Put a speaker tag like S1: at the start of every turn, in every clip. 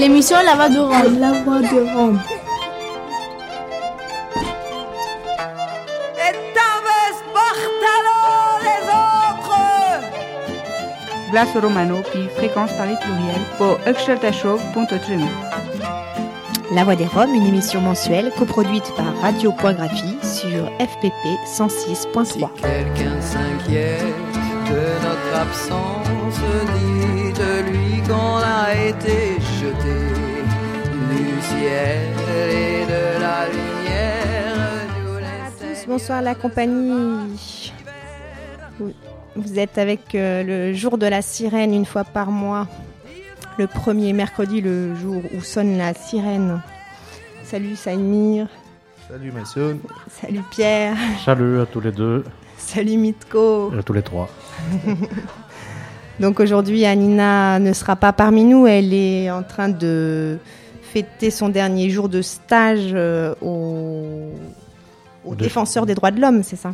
S1: L'émission La Voix de Rome.
S2: La Voix de Rome.
S3: Blas Romano, puis fréquence Paris pluriel, pour
S4: La Voix des Roms, une émission mensuelle coproduite par Radio.graphie sur FPP 106.3.
S5: Si quelqu'un s'inquiète de notre absence, dit de lui qu'on a été jeté du ciel et de la lumière.
S4: bonsoir la compagnie. Vous êtes avec euh, le jour de la sirène une fois par mois, le premier mercredi, le jour où sonne la sirène. Salut Saïmir.
S6: Salut Mason.
S4: Salut Pierre.
S7: Salut à tous les deux.
S4: Salut Mitko.
S7: Et à tous les trois.
S4: Donc aujourd'hui, Anina ne sera pas parmi nous. Elle est en train de fêter son dernier jour de stage euh, au, au défenseur des droits de l'homme, c'est ça?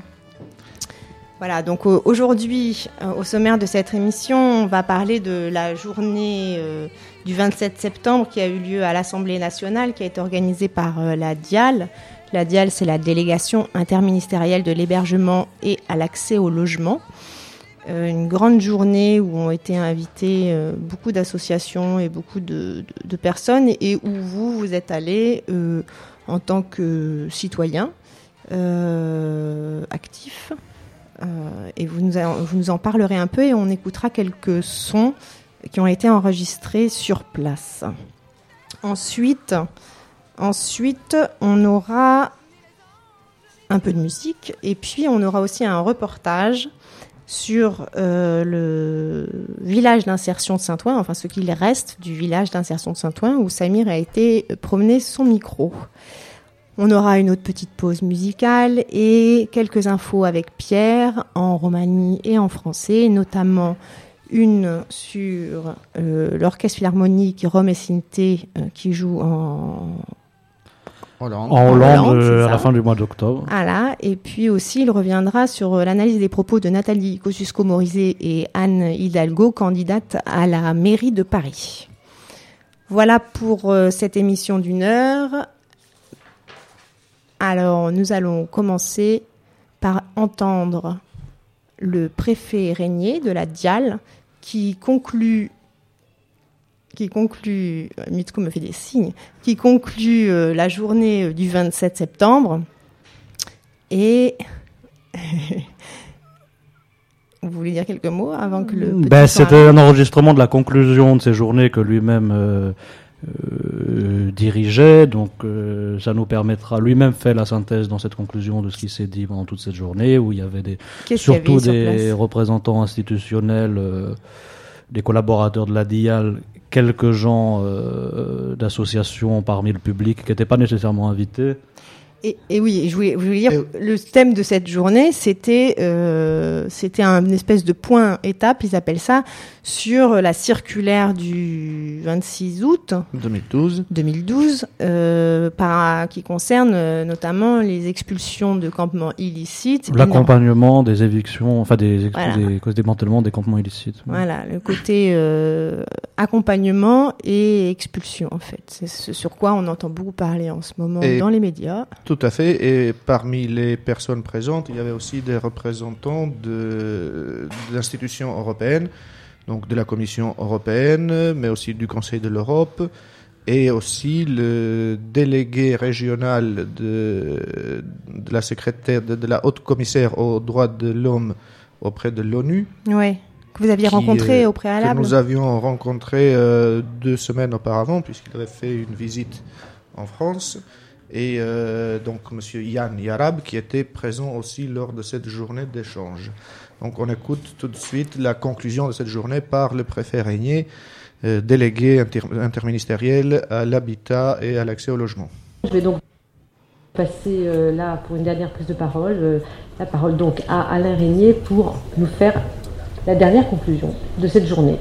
S4: Voilà, donc aujourd'hui, euh, au sommaire de cette émission, on va parler de la journée euh, du 27 septembre qui a eu lieu à l'Assemblée nationale, qui a été organisée par euh, la DIAL. La DIAL, c'est la délégation interministérielle de l'hébergement et à l'accès au logement. Une grande journée où ont été invités beaucoup d'associations et beaucoup de, personnes et où vous, vous êtes allés en tant que citoyen actif. Euh, et vous nous, vous nous en parlerez un peu et on écoutera quelques sons qui ont été enregistrés sur place. Ensuite, ensuite, on aura un peu de musique et puis on aura aussi un reportage sur euh, le village d'insertion de Saint-Ouen, enfin ce qu'il reste du village d'insertion de Saint-Ouen où Samir a été promener son micro. On aura une autre petite pause musicale et quelques infos avec Pierre en romanie et en français, notamment une sur euh, l'orchestre philharmonique Rome et Sinté euh, qui joue en
S7: Hollande, en Hollande, euh, à la fin du mois d'octobre.
S4: Voilà, et puis aussi il reviendra sur l'analyse des propos de Nathalie Kosciusko-Morizet et Anne Hidalgo, candidate à la mairie de Paris. Voilà pour cette émission d'une heure. Alors, nous allons commencer par entendre le préfet Régnier de la Dial qui conclut qui conclut, Mitko me fait des signes, qui conclut euh, la journée euh, du 27 septembre. Et vous voulez dire quelques mots avant que le.
S7: Ben, C'était un enregistrement de la conclusion de ces journées que lui-même euh, euh, dirigeait. Donc ça nous permettra, lui-même fait la synthèse dans cette conclusion de ce qui s'est dit pendant toute cette journée, où il y avait des, surtout des représentants institutionnels, des collaborateurs de la DIAL, quelques gens d'associations parmi le public qui n'étaient pas nécessairement invités.
S4: Et, oui, je voulais, je voulais dire, le thème de cette journée, c'était euh, c'était un espèce de point étape, ils appellent ça, sur la circulaire du 26 août
S6: 2012,
S4: 2012 euh, par, qui concerne euh, notamment les expulsions de campements illicites.
S7: L'accompagnement des évictions, enfin des, des causes démantèlement des campements illicites.
S4: Voilà, le côté euh, accompagnement et expulsion en fait. C'est ce sur quoi on entend beaucoup parler en ce moment dans les médias.
S6: Tout à fait. Et parmi les personnes présentes, il y avait aussi des représentants de, l'institution européenne, donc de la Commission européenne, mais aussi du Conseil de l'Europe, et aussi le délégué régional de, de la secrétaire, de, la haute commissaire aux droits de l'homme auprès de l'ONU.
S4: Oui, que vous aviez rencontré euh, au préalable.
S6: Que nous avions rencontré euh, deux semaines auparavant, puisqu'il avait fait une visite en France et euh, donc M. Yann Yarab qui était présent aussi lors de cette journée d'échange. Donc on écoute tout de suite la conclusion de cette journée par le préfet Régnier, euh, délégué interministériel à l'habitat et à l'accès au logement.
S8: Je vais donc passer euh, là pour une dernière prise de parole, la parole donc à Alain Régnier pour nous faire la dernière conclusion de cette journée.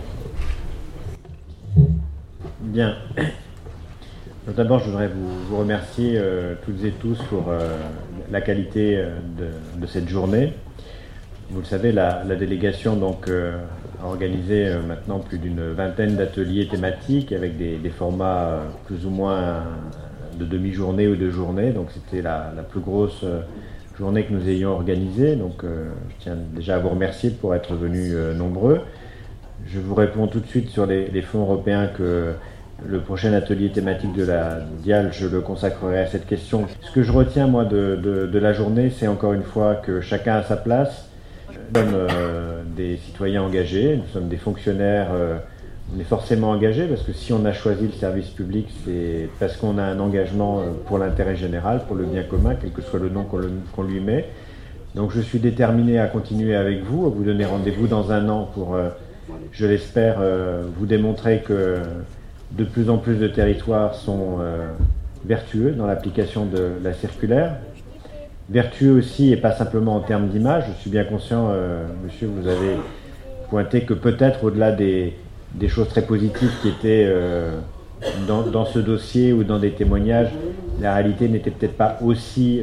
S9: Bien. D'abord, je voudrais vous, remercier euh, toutes et tous pour euh, la qualité euh, de, cette journée. vous le savez, la, délégation donc, a organisé maintenant plus d'une vingtaine d'ateliers thématiques avec des, formats plus ou moins de demi-journée ou de journée. Donc c'était la, plus grosse journée que nous ayons organisée. Donc je tiens déjà à vous remercier pour être venus nombreux. Je vous réponds tout de suite sur les, fonds européens que le prochain atelier thématique de la DIAL, je le consacrerai à cette question. Ce que je retiens, moi, de, la journée, c'est encore une fois que chacun a sa place. Nous sommes euh, des citoyens engagés, nous sommes des fonctionnaires, euh, on est forcément engagés parce que si on a choisi le service public, c'est parce qu'on a un engagement euh, pour l'intérêt général, pour le bien commun, quel que soit le nom qu'on lui met. Donc je suis déterminé à continuer avec vous, à vous donner rendez-vous dans un an pour je l'espère, vous démontrer que de plus en plus de territoires sont euh, vertueux dans l'application de la circulaire. Vertueux aussi, et pas simplement en termes d'image. Je suis bien conscient, euh, monsieur, vous avez pointé que peut-être au-delà des, choses très positives qui étaient dans, ce dossier ou dans des témoignages, la réalité n'était peut-être pas aussi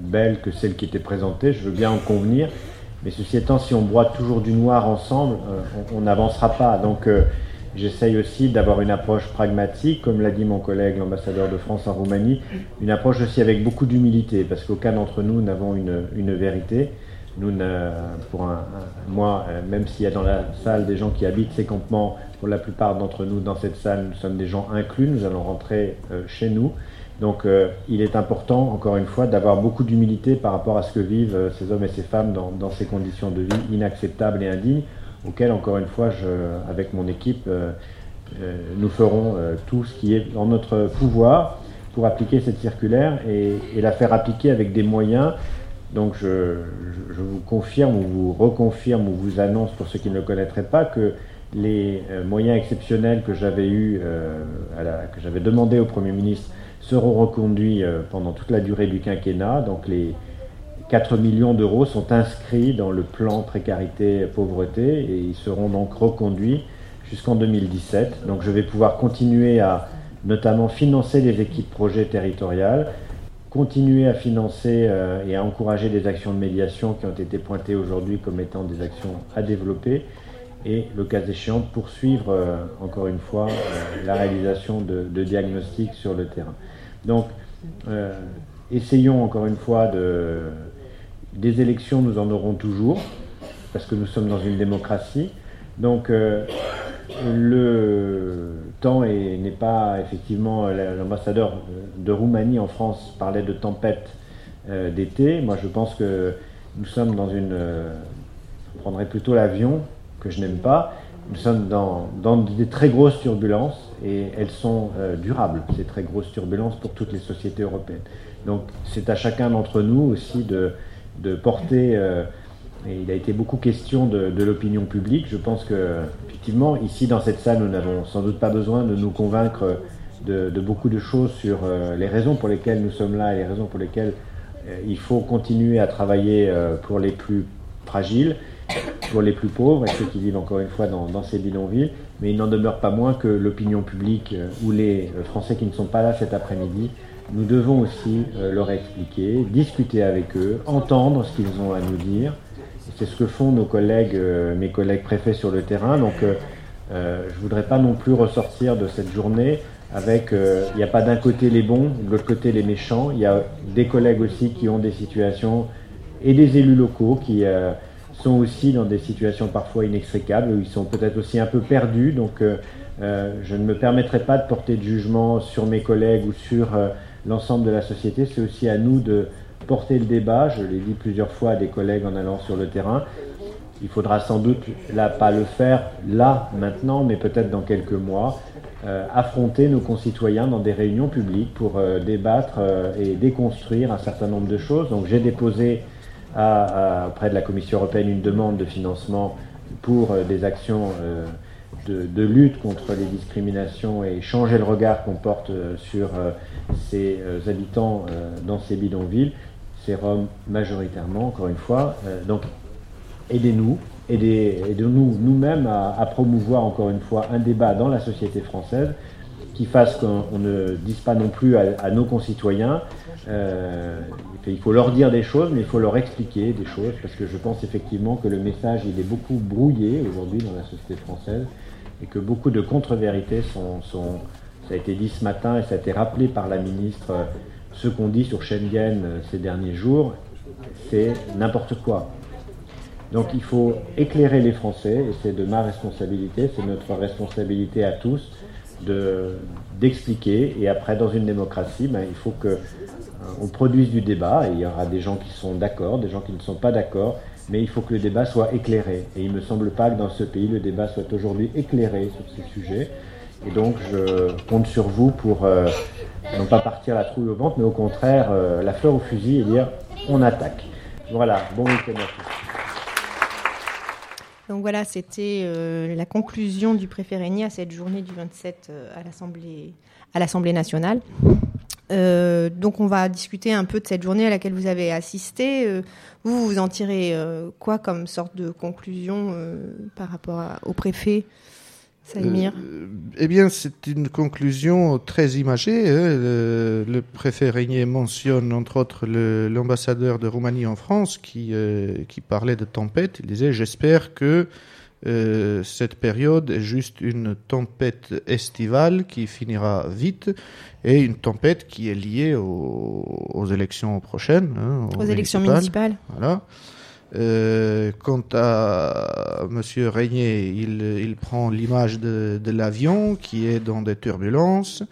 S9: belle que celle qui était présentée. Je veux bien en convenir. Mais ceci étant, si on broie toujours du noir ensemble, euh, on n'avancera pas. Donc euh, j'essaye aussi d'avoir une approche pragmatique, comme l'a dit mon collègue l'ambassadeur de France en Roumanie, une approche aussi avec beaucoup d'humilité, parce qu'aucun d'entre nous n'avons une, vérité. Pour moi, euh, même s'il y a dans la salle des gens qui habitent ces campements, pour la plupart d'entre nous dans cette salle, nous sommes des gens inclus, nous allons rentrer chez nous. Donc euh, il est important, encore une fois, d'avoir beaucoup d'humilité par rapport à ce que vivent euh, ces hommes et ces femmes dans, ces conditions de vie inacceptables et indignes, auxquelles, encore une fois, avec mon équipe, euh, nous ferons tout ce qui est en notre pouvoir pour appliquer cette circulaire et, la faire appliquer avec des moyens. Donc je, vous confirme ou vous reconfirme ou vous annonce pour ceux qui ne le connaîtraient pas que les moyens exceptionnels que j'avais eu, que j'avais demandé au Premier ministre seront reconduits euh, pendant toute la durée du quinquennat. Donc les 4 millions d'euros sont inscrits dans le plan précarité pauvreté et ils seront donc reconduits jusqu'en 2017. Donc je vais pouvoir continuer à notamment financer les équipes projets territoriales, continuer à financer euh, et à encourager des actions de médiation qui ont été pointées aujourd'hui comme étant des actions à développer et, le cas échéant, poursuivre euh, encore une fois la réalisation de diagnostics sur le terrain. Donc, euh, essayons encore une fois de. Des élections, nous en aurons toujours, parce que nous sommes dans une démocratie. Donc, euh, le temps n'est pas effectivement. L'ambassadeur de Roumanie en France parlait de tempête euh, d'été. Moi, je pense que nous sommes dans une. je prendrais plutôt l'avion, que je n'aime pas. Nous sommes dans, dans des très grosses turbulences et elles sont euh, durables, ces très grosses turbulences pour toutes les sociétés européennes. Donc c'est à chacun d'entre nous aussi de, de porter, euh, et il a été beaucoup question de, l'opinion publique, je pense que effectivement ici dans cette salle nous n'avons sans doute pas besoin de nous convaincre de, beaucoup de choses sur euh, les raisons pour lesquelles nous sommes là et les raisons pour lesquelles il faut continuer à travailler pour les plus fragiles pour les plus pauvres et ceux qui vivent encore une fois dans, ces bidonvilles, mais il n'en demeure pas moins que l'opinion publique euh, ou les euh, Français qui ne sont pas là cet après-midi, nous devons aussi euh, leur expliquer, discuter avec eux, entendre ce qu'ils ont à nous dire. C'est ce que font nos collègues, mes collègues préfets sur le terrain. Donc, je ne voudrais pas non plus ressortir de cette journée avec, il n'y a pas d'un côté les bons, de l'autre côté les méchants. Il y a des collègues aussi qui ont des situations et des élus locaux qui sont aussi dans des situations parfois inextricables, où ils sont peut-être aussi un peu perdus. Donc euh, euh, je ne me permettrai pas de porter de jugement sur mes collègues ou sur euh, l'ensemble de la société. C'est aussi à nous de porter le débat. Je l'ai dit plusieurs fois à des collègues en allant sur le terrain. Il faudra sans doute là pas le faire là maintenant, mais peut-être dans quelques mois, affronter nos concitoyens dans des réunions publiques pour débattre et déconstruire un certain nombre de choses. Donc j'ai déposé auprès de la Commission européenne une demande de financement pour euh, des actions euh, de, lutte contre les discriminations et changer le regard qu'on porte euh, sur ces habitants dans ces bidonvilles, ces Roms majoritairement, encore une fois. donc aidez-nous, aidez-nous nous-mêmes à, promouvoir encore une fois un débat dans la société française qui fasse qu'on ne dise pas non plus à, nos concitoyens. Euh, il faut leur dire des choses, mais il faut leur expliquer des choses, parce que je pense effectivement que le message il est beaucoup brouillé aujourd'hui dans la société française, et que beaucoup de contre-vérités sont, sont, ça a été dit ce matin et ça a été rappelé par la ministre, ce qu'on dit sur Schengen ces derniers jours, c'est n'importe quoi. Donc il faut éclairer les Français, et c'est de ma responsabilité, c'est notre responsabilité à tous d'expliquer. et après, dans une démocratie, ben, il faut que euh, on produise du débat. Et il y aura des gens qui sont d'accord, des gens qui ne sont pas d'accord, mais il faut que le débat soit éclairé. Et il ne me semble pas que dans ce pays, le débat soit aujourd'hui éclairé sur ces sujets. Et donc, je compte sur vous pour euh, non pas partir la trouille au ventre, mais au contraire, euh, la fleur au fusil et dire on attaque. Voilà, bon week-end à tous.
S4: Donc voilà, c'était euh, la conclusion du Régnier à cette journée du 27 euh, à l'Assemblée à l'Assemblée nationale. Euh, donc on va discuter un peu de cette journée à laquelle vous avez assisté. vous, vous en tirez quoi comme sorte de conclusion par rapport au préfet
S6: euh, eh bien, c'est une conclusion très imagée. Hein. Le, préfet Régnier mentionne entre autres l'ambassadeur de Roumanie en France euh, qui parlait de tempête. Il disait J'espère que euh, cette période est juste une tempête estivale qui finira vite et une tempête qui est liée aux, élections prochaines.
S4: Hein, aux, élections municipales.
S6: Voilà. Euh, quant à Monsieur Régnier, il, il prend l'image de, de l'avion qui est dans des turbulences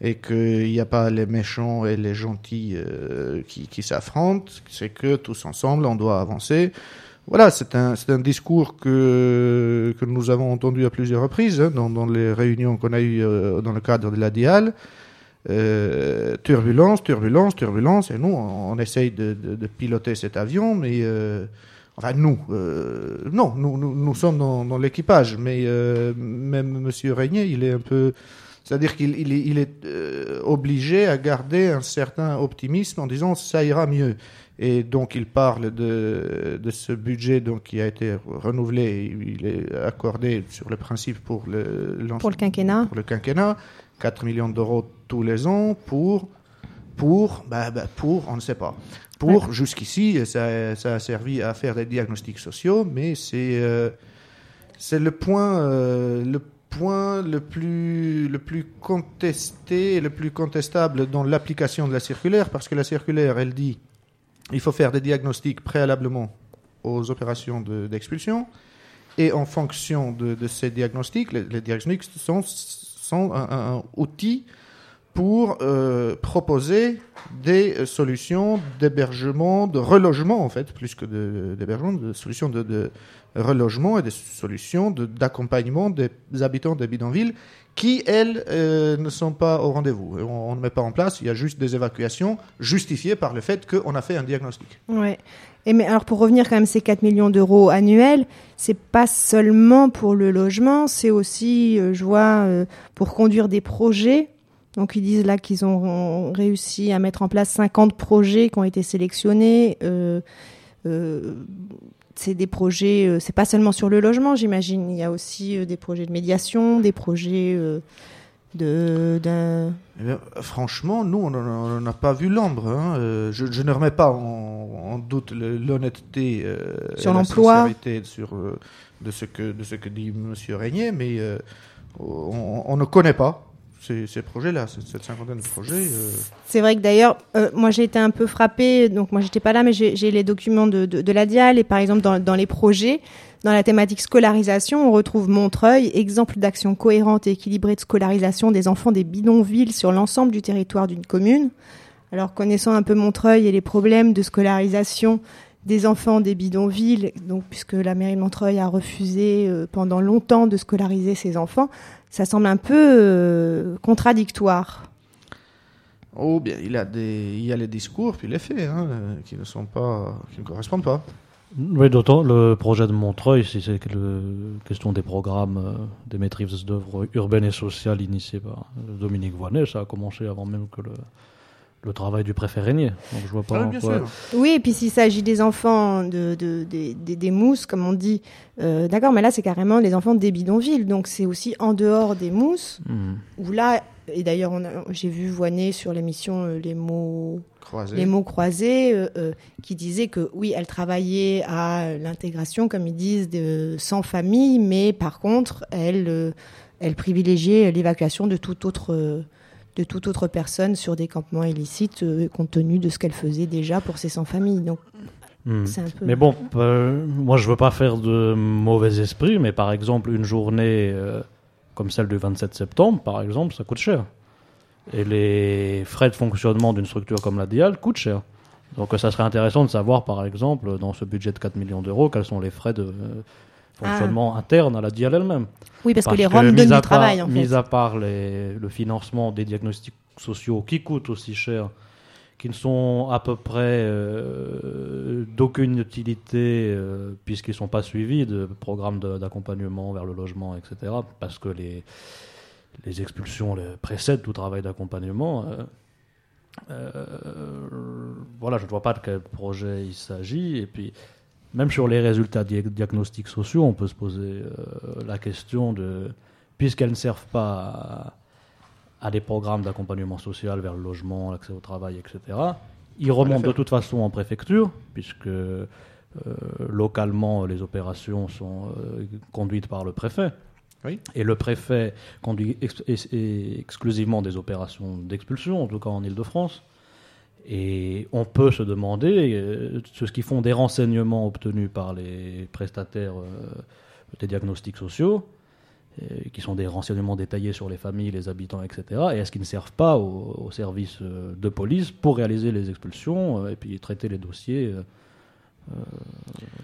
S6: et qu'il n'y a pas les méchants et les gentils euh, qui, qui s'affrontent, c'est que tous ensemble on doit avancer. Voilà, c'est un, discours que, nous avons entendu à plusieurs reprises hein, dans, dans, les réunions qu'on a eues euh, dans le cadre de la DIAL. Euh, turbulence, turbulence, turbulence, et nous, on, essaye de, piloter cet avion, mais euh, enfin nous, non, nous, sommes dans, l'équipage, mais même Monsieur Régnier, il est un peu, c'est-à-dire qu'il il, est obligé à garder un certain optimisme en disant ça ira mieux. Et donc il parle de, de ce budget donc qui a été renouvelé, il est accordé sur le principe pour le,
S4: pour le quinquennat.
S6: Pour le quinquennat 4 millions d'euros tous les ans pour, pour, bah, bah, pour, on ne sait pas. Pour, jusqu'ici, ça, ça, a servi à faire des diagnostics sociaux, mais c'est euh, c'est le point, euh, le point le plus, le plus contesté et le plus contestable dans l'application de la circulaire, parce que la circulaire, elle dit il faut faire des diagnostics préalablement aux opérations d'expulsion, et en fonction de, ces diagnostics, les, diagnostics sont sont un, outil pour euh, proposer des solutions d'hébergement, de relogement en fait, plus que d'hébergement, de, solutions de, relogement et des solutions d'accompagnement des habitants des bidonvilles qui, elles, euh, ne sont pas au rendez-vous. On, ne met pas en place, il y a juste des évacuations justifiées par le fait qu'on a fait un diagnostic.
S4: Ouais. Et mais alors pour revenir quand même ces 4 millions d'euros annuels, c'est pas seulement pour le logement, c'est aussi, euh, je vois, euh, pour conduire des projets. Donc ils disent là qu'ils ont réussi à mettre en place 50 projets qui ont été sélectionnés. Euh, c'est des projets, c'est pas seulement sur le logement, j'imagine. Il y a aussi des projets de médiation, des projets de,
S6: eh franchement, nous, on n'a pas vu l'ombre. Hein. Euh, je, ne remets pas en, doute l'honnêteté euh,
S4: sur l'emploi
S6: sur euh, de ce que de ce que dit Monsieur Régnier, mais on, ne connaît pas ces, projets-là, cette cinquantaine de projets.
S4: C'est vrai que d'ailleurs, moi j'ai été un peu frappée, donc moi j'étais pas là, mais j'ai les documents de, de, la DIAL et par exemple dans, dans les projets, dans la thématique scolarisation, on retrouve Montreuil, exemple d'action cohérente et équilibrée de scolarisation des enfants des bidonvilles sur l'ensemble du territoire d'une commune. Alors connaissant un peu Montreuil et les problèmes de scolarisation des enfants des bidonvilles, donc puisque la mairie de Montreuil a refusé euh, pendant longtemps de scolariser ses enfants, ça semble un peu euh, contradictoire.
S6: Oh bien, il, a des, il y a les discours puis les faits hein, qui ne sont pas, qui ne correspondent pas.
S7: Oui, d'autant le projet de Montreuil, si c'est la question des programmes, euh, des maîtrises d'œuvres urbaines et sociales initiées par Dominique Voinet, ça a commencé avant même que le, le travail du préfet régnier. Donc je vois pas
S6: Ah oui,
S7: en
S6: bien
S7: quoi-
S6: sûr.
S4: Oui, et puis s'il s'agit des enfants de, de- des- mousses, comme on dit, euh, d'accord, mais là c'est carrément les enfants des bidonvilles, donc c'est aussi en dehors des mousses,
S7: Hmm.
S4: où là, et d'ailleurs j'ai vu Voiner sur l'émission euh, Les mots
S6: Croisé.
S4: les mots croisés, euh, euh, qui disait que oui, elle travaillait à l'intégration, comme ils disent, de, sans famille, mais par contre, elle, euh, elle privilégiait l'évacuation de toute autre, euh, de toute autre personne sur des campements illicites, euh, compte tenu de ce qu'elle faisait déjà pour ses sans-familles. Donc,
S7: Hmm.
S4: c'est un peu.
S7: Mais bon, euh, moi je veux pas faire de mauvais esprit, mais par exemple une journée euh, comme celle du 27 septembre, par exemple, ça coûte cher. Et les frais de fonctionnement d'une structure comme la Dial coûtent cher. Donc ça serait intéressant de savoir, par exemple, dans ce budget de 4 millions d'euros, quels sont les frais de euh, fonctionnement interne à la Dial elle-même.
S4: oui, parce, que les
S7: Parce
S4: Roms
S7: mis
S4: donnent du travail, en
S7: mis
S4: fait.
S7: à part les- le financement des diagnostics sociaux qui coûtent aussi cher, qui ne sont à peu près euh, d'aucune utilité euh, puisqu'ils ne sont pas suivis de programmes d'accompagnement vers le logement, etc. Parce que les, les expulsions les précèdent tout travail d'accompagnement. euh, voilà, je ne vois pas de quel projet il s'agit. Et puis, même sur les résultats dia- diagnostics sociaux, on peut se poser euh, la question de, puisqu'elles ne servent pas à, à des programmes d'accompagnement social vers le logement, l'accès au travail, etc., ils remontent de toute façon en préfecture, puisque euh, localement, les opérations sont euh, conduites par le préfet.
S6: Oui.
S7: Et le préfet conduit ex- ex- exclusivement des opérations d'expulsion, en tout cas en Ile-de-France. Et on peut se demander, euh, ce qui font des renseignements obtenus par les prestataires euh, des diagnostics sociaux, euh, qui sont des renseignements détaillés sur les familles, les habitants, etc. Et est-ce qu'ils ne servent pas aux au services de police pour réaliser les expulsions et puis traiter les dossiers, euh,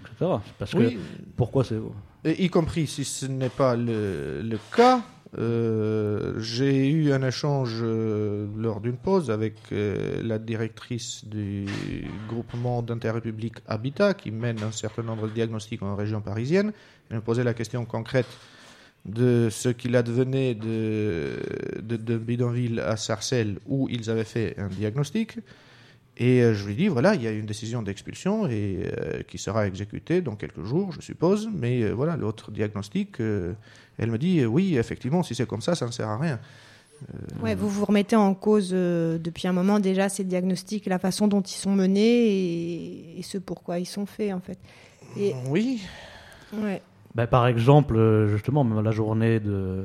S7: etc. Parce que pourquoi c'est
S6: y compris si ce n'est pas le, le cas. Euh, J'ai eu un échange euh, lors d'une pause avec euh, la directrice du groupement d'intérêt public Habitat qui mène un certain nombre de diagnostics en région parisienne. Elle me posait la question concrète de ce qu'il advenait de, Bidonville à Sarcelles où ils avaient fait un diagnostic. Et euh, je lui dis, voilà, il y a une décision d'expulsion et euh, qui sera exécutée dans quelques jours, je suppose. Mais euh, voilà, l'autre diagnostic, euh, elle me dit, euh, oui, effectivement, si c'est comme ça, ça ne sert à rien.
S4: Ouais, vous vous remettez en cause euh, depuis un moment déjà ces diagnostics, la façon dont ils sont menés et, et ce pourquoi ils sont faits en fait. Et,
S6: Oui,
S4: ouais.
S7: Ben, par exemple, justement, même la journée de,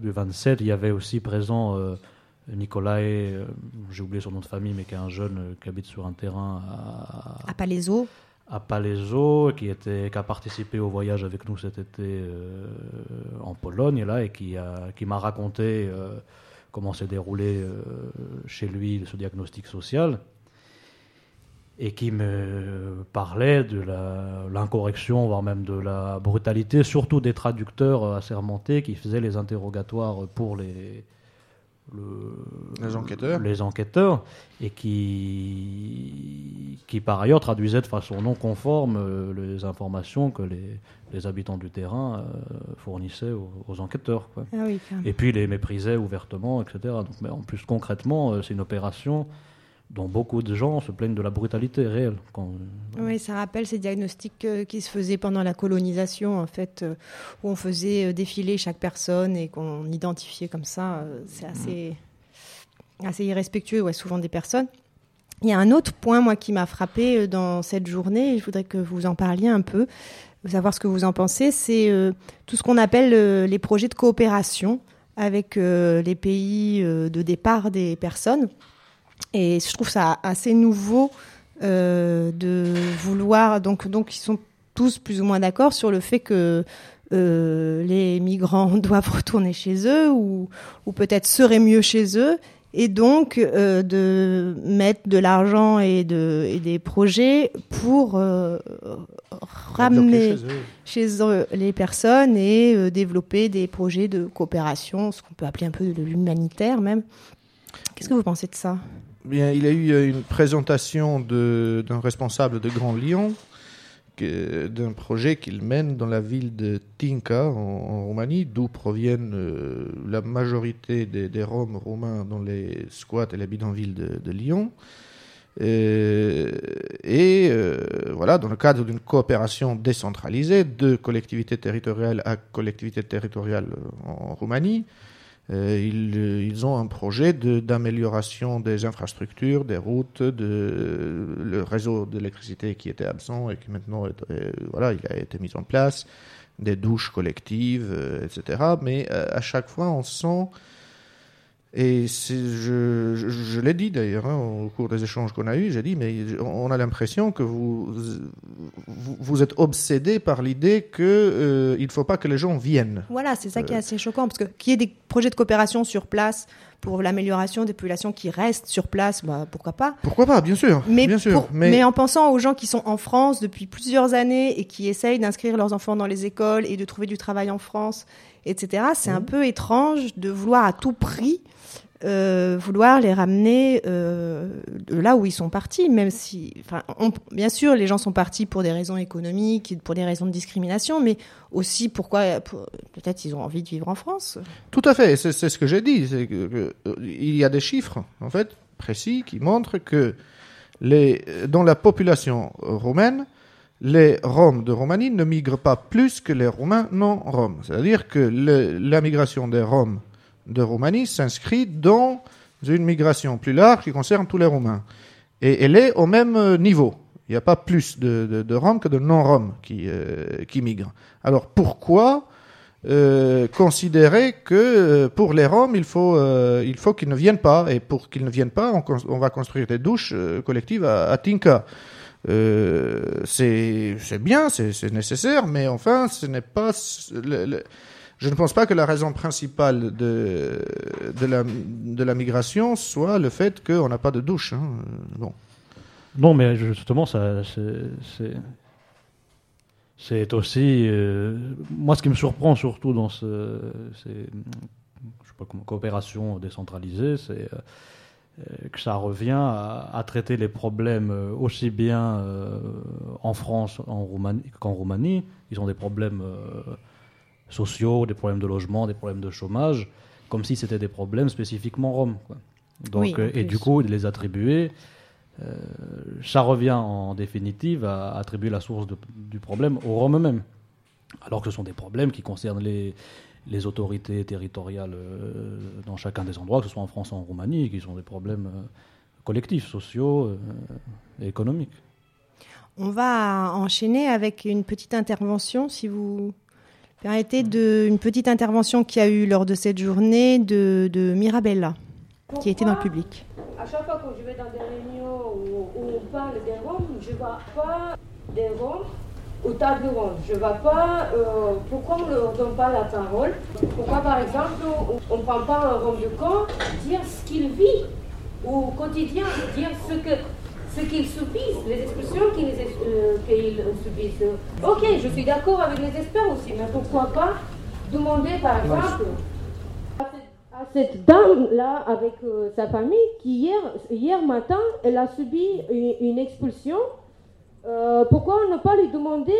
S7: du 27, il y avait aussi présent euh, Nicolai, euh, j'ai oublié son nom de famille, mais qui est un jeune euh, qui habite sur un terrain à,
S4: à Palaiso.
S7: à Palaiso, qui, était, qui a participé au voyage avec nous cet été euh, en Pologne, là, et qui, a- qui m'a raconté euh, comment s'est déroulé euh, chez lui ce diagnostic social, et qui me parlait de l'incorrection, voire même de la brutalité, surtout des traducteurs assermentés qui faisaient les interrogatoires pour les, le-
S6: Les enquêteurs.
S7: les enquêteurs, et qui, qui par ailleurs traduisaient de façon non conforme euh, les informations que les, les habitants du terrain euh, fournissaient aux, aux enquêteurs. quoi.
S4: Ah oui.
S7: Et puis les méprisaient ouvertement, etc. Donc, mais en plus, concrètement, euh, c'est une opération dont beaucoup de gens se plaignent de la brutalité réelle. Quand,
S4: Oui, ça rappelle ces diagnostics euh, qui se faisaient pendant la colonisation, en fait, euh, où on faisait euh, défiler chaque personne et qu'on identifiait comme ça. euh, c'est assez, assez irrespectueux, ouais, souvent des personnes. Il y a un autre point, moi, qui m'a frappé euh, dans cette journée, et je voudrais que vous en parliez un peu, savoir ce que vous en pensez, c'est euh, tout ce qu'on appelle euh, les projets de coopération avec euh, les pays euh, de départ des personnes. Et je trouve ça assez nouveau euh, de vouloir. Donc, donc, ils sont tous plus ou moins d'accord sur le fait que euh, les migrants doivent retourner chez eux ou, ou peut-être seraient mieux chez eux. Et donc, euh, de mettre de l'argent et, de, et des projets pour ramener
S6: chez eux.
S4: chez eux les personnes et développer des projets de coopération, ce qu'on peut appeler un peu de l'humanitaire même. Qu'est-ce que vous pensez de ça?
S6: Bien, il y a eu euh, une présentation d'un responsable de Grand Lyon d'un projet qu'il mène dans la ville de Tinca, en, Roumanie, d'où proviennent euh, la majorité des, Roms roumains dans les squats et les bidonvilles de, de Lyon. Euh, et voilà, dans le cadre d'une coopération décentralisée de collectivité territoriale à collectivité territoriale en Roumanie, ils, euh, ils ont un projet d'amélioration des infrastructures, des routes, de le réseau d'électricité qui était absent et qui maintenant euh, voilà, il a été mis en place, des douches collectives, euh, etc. Mais euh, à chaque fois, on sent et je, je, je l'ai dit d'ailleurs hein, au cours des échanges qu'on a eus, j'ai dit, mais on a l'impression que vous, vous, vous êtes obsédé par l'idée qu'il euh, ne faut pas que les gens viennent.
S4: Voilà, c'est ça qui est assez choquant, parce que qu'il y ait des projets de coopération sur place pour l'amélioration des populations qui restent sur place, bah, pourquoi pas.
S6: Pourquoi pas, bien sûr.
S4: Mais,
S6: bien sûr.
S4: pour-
S6: mais,
S4: mais en pensant aux gens qui sont en France depuis plusieurs années et qui essayent d'inscrire leurs enfants dans les écoles et de trouver du travail en France, etc., c'est un peu étrange de vouloir à tout prix euh, vouloir les ramener euh, de là où ils sont partis, même si, enfin, on- bien sûr, les gens sont partis pour des raisons économiques, pour des raisons de discrimination, mais aussi pourquoi, pour- peut-être ils ont envie de vivre en France.
S6: Tout à fait, c'est ce que j'ai dit. c'est que- que, euh, il y a des chiffres, en fait, précis, qui montrent que les, dans la population roumaine, les Roms de Roumanie ne migrent pas plus que les Roumains non Roms. C'est-à-dire que la migration des Roms de Roumanie s'inscrit dans une migration plus large qui concerne tous les Roumains. Et elle est au même euh, niveau. Il n'y a pas plus de, Roms que de non-Roms qui, euh, migrent. Alors pourquoi euh, considérer que pour les Roms, il faut, il faut qu'ils ne viennent pas? Et pour qu'ils ne viennent pas, on, va construire des douches collectives à Tinka. Euh, c'est bien, c'est nécessaire, mais enfin, ce n'est pas. je ne pense pas que la raison principale de, de, la, de la migration soit le fait qu'on n'a pas de douche. hein. Bon.
S7: Non, mais justement, c'est- aussi. euh, moi, ce qui me surprend surtout dans ce, c'est, je sais pas coopération décentralisée, c'est euh, que ça revient à, à traiter les problèmes euh, aussi bien euh, en France en Roumanie, qu'en Roumanie. Ils ont des problèmes euh, sociaux, des problèmes de logement, des problèmes de chômage, comme si c'était des problèmes spécifiquement roms. quoi. Donc,
S4: Oui,
S7: euh, et du coup, de les attribuer, euh, ça revient en définitive à attribuer la source de- du problème aux Roms eux-mêmes. Alors que ce sont des problèmes qui concernent les, les autorités territoriales euh, dans chacun des endroits, que ce soit en France ou en Roumanie, qui sont des problèmes euh, collectifs, sociaux euh, et économiques.
S4: On va enchaîner avec une petite intervention, si vous permettez, de, une petite intervention qui a eu lors de cette journée de, de Mirabella, qui était dans le public.
S1: À chaque fois que je vais dans des réunions où, où on parle des Roms, je ne vois pas des Roms ou table ronde. Je ne vois pas euh, pourquoi on ne leur donne pas la parole. Pourquoi, par exemple, on ne prend pas un Rom de camp dire ce qu'il vit au quotidien, dire ce que ce qu'ils subissent, les expressions qu'ils euh, subissent. Ok, je suis d'accord avec les experts aussi, mais pourquoi pas demander, par exemple, à cette dame-là avec euh, sa famille qui hier, hier matin, elle a subi une, une expulsion. Euh, pourquoi ne pas lui demander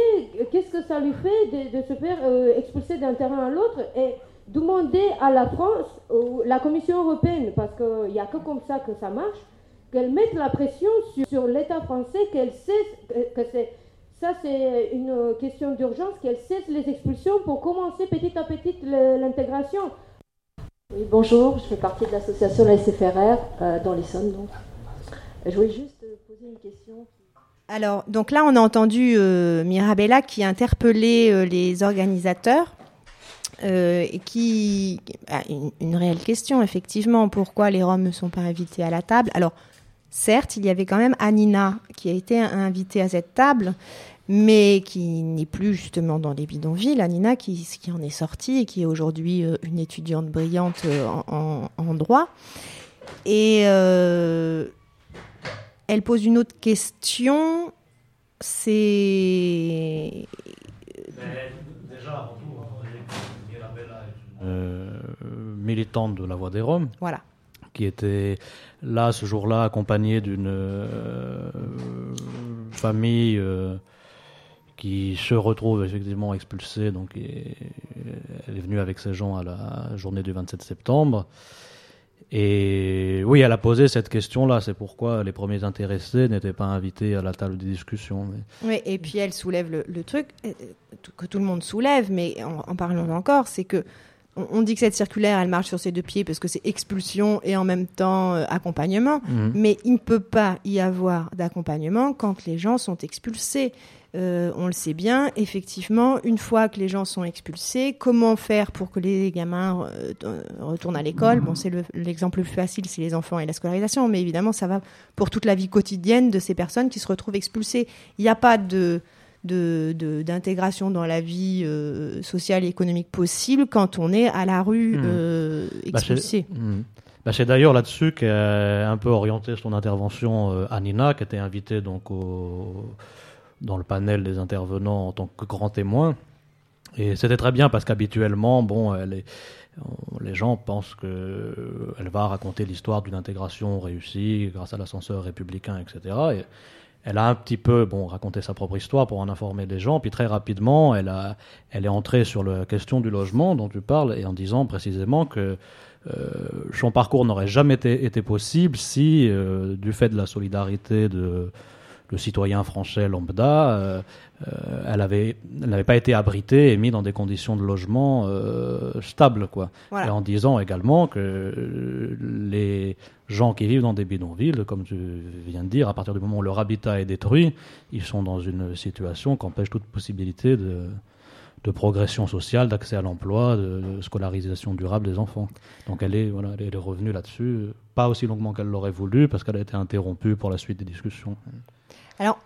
S1: qu'est-ce que ça lui fait de, se faire euh, expulser d'un terrain à l'autre et demander à la France, ou la Commission européenne, parce qu'il n'y a que comme ça que ça marche, qu'elle mette la pression sur, l'État français, qu'elle cesse, que, c'est, ça c'est une question d'urgence, qu'elle cesse les expulsions pour commencer petit à petit l'intégration.
S2: Oui, bonjour, je fais partie de l'association la SFRR euh, dans l'Essonne. Je voulais juste poser une question.
S4: Alors, donc là, on a entendu euh, Mirabella qui a interpellé euh, les organisateurs euh, et qui a une, réelle question, effectivement, pourquoi les Roms ne sont pas invités à la table? Alors, certes, il y avait quand même Anina qui a été invitée à cette table, mais qui n'est plus justement dans les bidonvilles. Anina qui, en est sortie et qui est aujourd'hui une étudiante brillante en, en- droit. Et elle pose une autre question. C'est.
S7: Euh, militante de la Voix des Roms.
S4: Voilà.
S7: qui était là ce jour-là accompagné d'une euh, famille euh, qui se retrouve effectivement expulsée. Donc, et- elle est venue avec ses gens à la journée du 27 septembre. Et oui, elle a posé cette question-là. C'est pourquoi les premiers intéressés n'étaient pas invités à la table des discussions. Mais-
S4: Oui, et puis elle soulève le, le truc euh, que tout le monde soulève, mais en, en parlant encore, c'est que on, on dit que cette circulaire, elle marche sur ses deux pieds parce que c'est expulsion et en même temps euh, accompagnement,
S7: Mhm.
S4: mais il ne peut pas y avoir d'accompagnement quand les gens sont expulsés. Euh, on le sait bien, effectivement, une fois que les gens sont expulsés, comment faire pour que les gamins euh, retournent à l'école? Bon, c'est le- l'exemple le plus facile, c'est les enfants et la scolarisation, mais évidemment, ça va pour toute la vie quotidienne de ces personnes qui se retrouvent expulsées. Il n'y a pas de de- de- d'intégration dans la vie euh, sociale et économique possible quand on est à la rue
S7: Mhm.
S4: euh,
S7: Bah, c'est-
S4: expulsé.
S7: Mhm. Bah, c'est d'ailleurs là-dessus qu'a un peu orienté son intervention euh, Anina, qui était invitée donc au, dans le panel des intervenants en tant que grand témoin. Et c'était très bien parce qu'habituellement, bon, les gens pensent que elle va raconter l'histoire d'une intégration réussie grâce à l'ascenseur républicain, etc. Et elle a un petit peu bon raconté sa propre histoire pour en informer les gens, puis très rapidement, elle a, elle est entrée sur la question du logement dont tu parles et en disant précisément que euh, son parcours n'aurait jamais été, été possible si, euh, du fait de la solidarité de le citoyen français lambda, euh, euh, elle avait, elle n'avait pas été abritée et mise dans des conditions de logement euh, stables, quoi.
S4: Voilà.
S7: Et en disant également que les gens qui vivent dans des bidonvilles, comme tu viens de dire, à partir du moment où leur habitat est détruit, ils sont dans une situation qui empêche toute possibilité de, de progression sociale, d'accès à l'emploi, de, de scolarisation durable des enfants. Donc elle est, voilà, elle est revenue là-dessus, pas aussi longuement qu'elle l'aurait voulu, parce qu'elle a été interrompue pour la suite des discussions.
S4: Alors,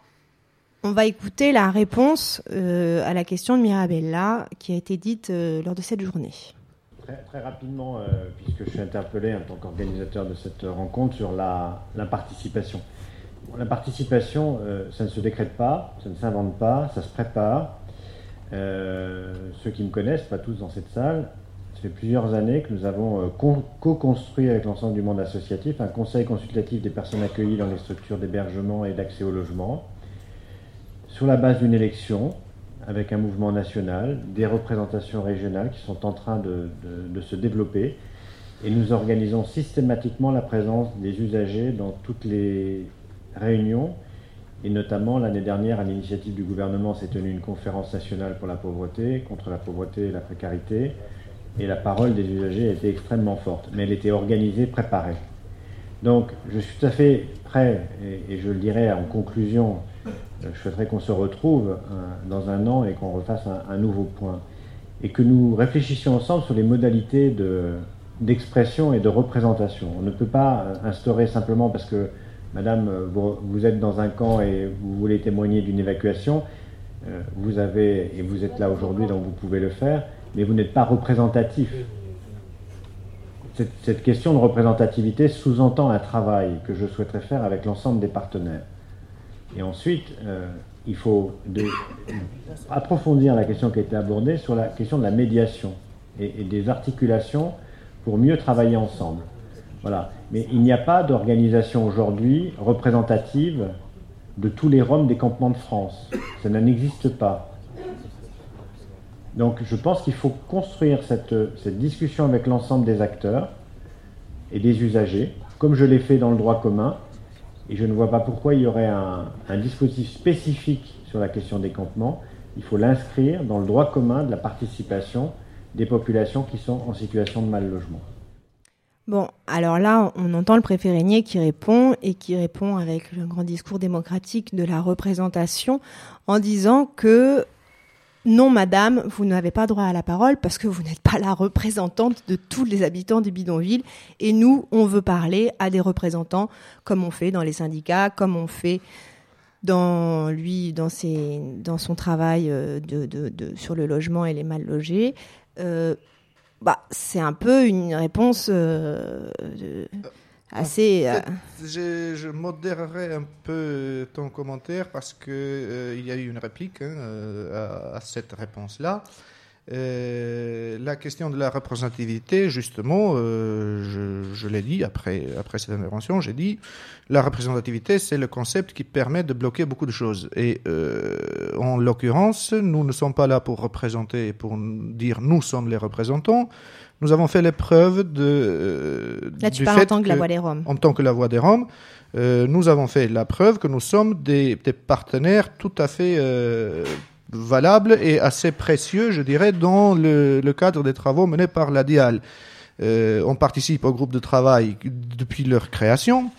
S4: on va écouter la réponse euh, à la question de Mirabella qui a été dite euh, lors de cette journée.
S9: Très, rapidement, euh, puisque je suis interpellé en tant qu'organisateur de cette rencontre sur la, la participation. La participation, ça ne se décrète pas, ça ne s'invente pas, ça se prépare. Ceux qui me connaissent, pas tous dans cette salle, ça fait plusieurs années que nous avons euh, con- co-construit avec l'ensemble du monde associatif un conseil consultatif des personnes accueillies dans les structures d'hébergement et d'accès au logement, sur la base d'une élection, avec un mouvement national, des représentations régionales qui sont en train de- de se développer. Et nous organisons systématiquement la présence des usagers dans toutes les réunions. Et notamment, l'année dernière, à l'initiative du gouvernement, s'est tenue une conférence nationale pour la pauvreté, contre la pauvreté et la précarité. Et la parole des usagers était extrêmement forte. Mais elle était organisée, préparée. Donc, je suis tout à fait prêt, et, je le dirai en conclusion, euh, je souhaiterais qu'on se retrouve euh, dans un an et qu'on refasse un, nouveau point. Et que nous réfléchissions ensemble sur les modalités de- d'expression et de représentation. On ne peut pas euh, instaurer simplement parce que, madame, vous, vous êtes dans un camp et vous voulez témoigner d'une évacuation, vous avez, et vous êtes là aujourd'hui, donc vous pouvez le faire, mais vous n'êtes pas représentatif. Cette, question de représentativité sous-entend un travail que je souhaiterais faire avec l'ensemble des partenaires. Et ensuite, euh, il faut approfondir la question qui a été abordée sur la question de la médiation et, et des articulations pour mieux travailler ensemble. Voilà. Mais il n'y a pas d'organisation aujourd'hui représentative de tous les Roms des campements de France. Ça n'existe pas. Donc je pense qu'il faut construire cette, cette discussion avec l'ensemble des acteurs et des usagers, comme je l'ai fait dans le droit commun, et je ne vois pas pourquoi il y aurait un, un dispositif spécifique sur la question des campements. Il faut l'inscrire dans le droit commun de la participation des populations qui sont en situation de mal logement.
S4: Bon, alors là, on entend le préfet Régnier qui répond et qui répond avec le grand discours démocratique de la représentation en disant que non, madame, vous n'avez pas droit à la parole parce que vous n'êtes pas la représentante de tous les habitants des bidonvilles. Et nous, on veut parler à des représentants comme on fait dans les syndicats, comme on fait dans lui, dans, ses, dans son travail euh, sur le logement et les mal logés. Euh, bah, c'est un peu une réponse euh, assez. euh,
S6: Je, je modérerai un peu ton commentaire parce que euh, il y a eu une réplique hein, euh, à, à cette réponse-là. Euh, la question de la représentativité, justement, euh, je, je l'ai dit après, après cette intervention, j'ai dit la représentativité, c'est le concept qui permet de bloquer beaucoup de choses. Et euh, en l'occurrence, nous ne sommes pas là pour représenter, pour dire nous sommes les représentants. Nous avons fait l'épreuve de. euh,
S4: Là, tu
S6: du
S4: parles en tant que la voix des Roms.
S6: En tant que la voix des Roms, euh, nous avons fait la preuve que nous sommes des, des partenaires tout à fait valables et assez précieux, je dirais, dans le, cadre des travaux menés par la DIAL. Euh, on participe au groupe de travail depuis leur création,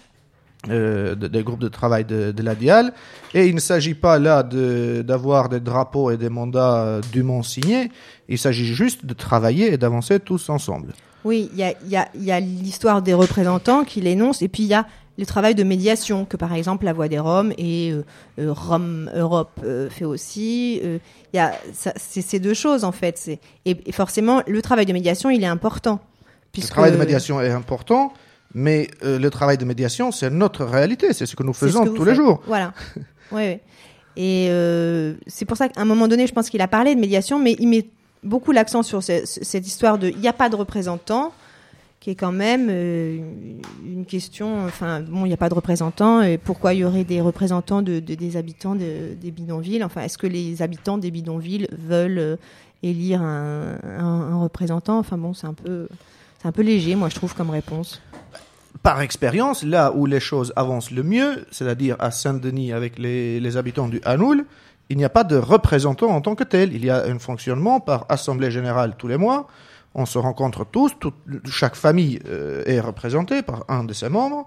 S6: euh, de- des groupes de travail de, de la DIAL, et il ne s'agit pas là de- d'avoir des drapeaux et des mandats euh, dûment signés, il s'agit juste de travailler et d'avancer tous ensemble.
S4: Oui, il y a, y a- il y a l'histoire des représentants qui l'énoncent, et puis il y a le travail de médiation que par exemple la Voix des Roms et euh, euh, Rome Europe euh, fait aussi. Euh, Il y a c'est ces deux choses en fait. C'est- Et, et forcément, le travail de médiation, il est important.
S6: Le travail de médiation est important, mais euh, le travail de médiation, c'est notre réalité, c'est ce que nous faisons
S4: que
S6: tous les
S4: faites.
S6: jours.
S4: Voilà. ouais, ouais. Et euh, c'est pour ça qu'à un moment donné, je pense qu'il a parlé de médiation, mais il met beaucoup l'accent sur ce- ce- cette histoire de il n'y a pas de représentant, qui est quand même euh, une- question. Enfin, bon, il n'y a pas de représentant. Et pourquoi il y aurait des représentants de, de- des habitants de- des bidonvilles? Enfin, est-ce que les habitants des bidonvilles veulent euh, élire un représentant? Enfin, bon, c'est un peu. C'est un peu léger, moi, je trouve, comme réponse.
S6: Par expérience, là où les choses avancent le mieux, c'est-à-dire à Saint-Denis avec les, les habitants du Hanoul, il n'y a pas de représentant en tant que tel. Il y a un fonctionnement par assemblée générale tous les mois. On se rencontre tous, tout- chaque famille euh, est représentée par un de ses membres,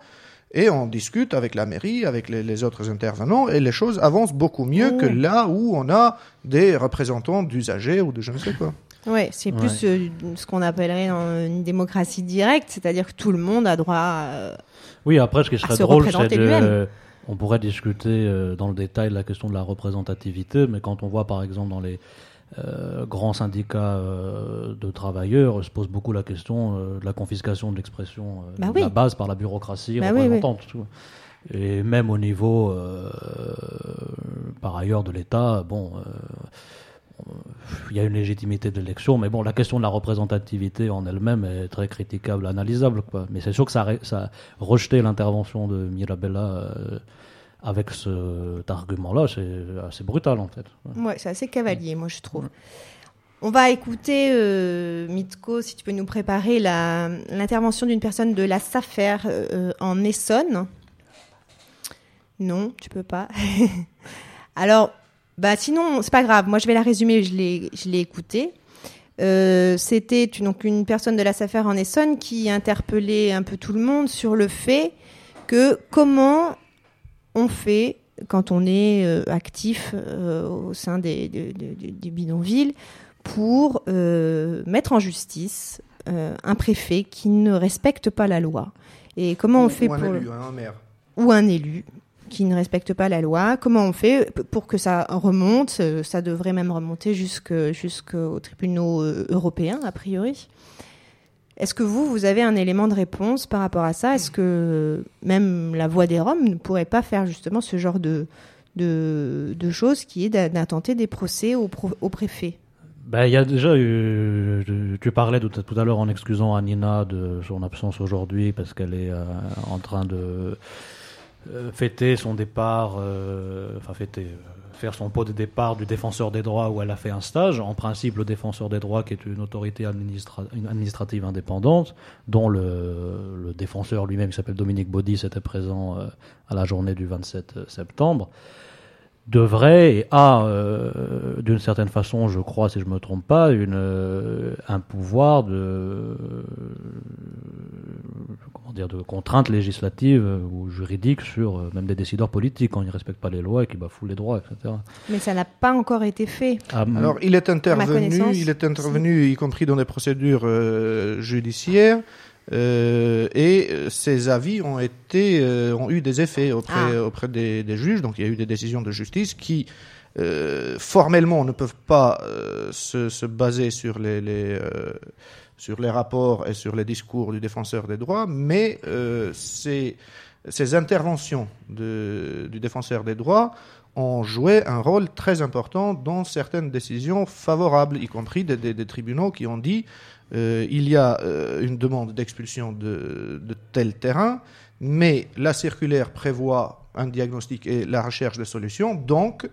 S6: et on discute avec la mairie, avec les, les autres intervenants, et les choses avancent beaucoup mieux
S4: Oh.
S6: que là où on a des représentants d'usagers ou de je ne sais quoi.
S4: Ouais, c'est plus euh, ce qu'on appellerait dans une démocratie directe, c'est-à-dire que tout le monde a droit à...
S7: Oui, après, ce qui serait
S4: se
S7: drôle, c'est de. On pourrait discuter euh, dans le détail la question de la représentativité, mais quand on voit par exemple dans les euh, grands syndicats euh, de travailleurs, se pose beaucoup la question euh, de la confiscation de l'expression euh,
S4: Bah
S7: de la base par la bureaucratie
S4: Bah oui, oui.
S7: représentante. Et même au niveau, par ailleurs, de l'État, bon. il y a une légitimité de l'élection, mais bon, la question de la représentativité en elle-même est très critiquable, analysable. Quoi. Mais c'est sûr que ça, a- ça rejeté l'intervention de Mirabella avec cet argument-là, c'est assez brutal en fait.
S4: Ouais, c'est assez cavalier, moi, je trouve. On va écouter, euh, Mitko, si tu peux nous préparer l'intervention d'une personne de la SAFER euh, en Essonne. Non, tu peux pas. Alors, bah sinon, c'est pas grave. Moi, je vais la résumer. Je l'ai, écoutée. Euh, C'était donc une personne de la SAFER en Essonne qui interpellait un peu tout le monde sur le fait que comment on fait quand on est euh, actif euh, au sein des, des bidonvilles pour euh, mettre en justice un préfet qui ne respecte pas la loi. Et comment on fait
S6: Ou un
S4: pour
S6: élu, hein, un maire.
S4: ou un élu qui ne respecte pas la loi. Comment on fait pour que ça remonte Ça devrait même remonter jusque- jusqu'aux tribunaux européens, a priori? Est-ce que vous, vous avez un élément de réponse par rapport à ça? Est-ce que même la voix des Roms ne pourrait pas faire justement ce genre de, de, de choses qui est d'intenter des procès au, au préfet?
S7: Ben, il y a déjà tu- parlais tout, tout à l'heure en excusant Anina de son absence aujourd'hui parce qu'elle est euh, en train de euh, fêter son départ, euh, enfin fêter, faire son pot de départ du défenseur des droits où elle a fait un stage. En principe, le défenseur des droits, qui est une autorité administrative indépendante, dont le, défenseur lui-même, qui s'appelle Dominique Baudis, était présent euh, à la journée du 27 septembre devrait et a, euh, d'une certaine façon, je crois, si je me trompe pas, une, euh, un pouvoir de, comment dire, de contrainte législative euh, ou juridique sur euh, même des décideurs politiques quand ils ne respectent pas les lois et qui bafouent les droits, etc.
S4: Mais ça n'a pas encore été fait.
S7: Ah,
S6: Alors, il est intervenu, il est intervenu, y compris dans des procédures euh, judiciaires, euh, et euh, ses avis ont été, euh, ont eu des effets auprès,
S4: Ah.
S6: auprès des, des juges. Donc, il y a eu des décisions de justice qui, euh, formellement, ne peuvent pas se, se baser sur les, les, sur les rapports et sur les discours du défenseur des droits, mais ces, ces interventions de, du défenseur des droits ont joué un rôle très important dans certaines décisions favorables, y compris des, des- des tribunaux qui ont dit euh, il y a euh, une demande d'expulsion de, de tel terrain, mais la circulaire prévoit un diagnostic et la recherche de solutions, donc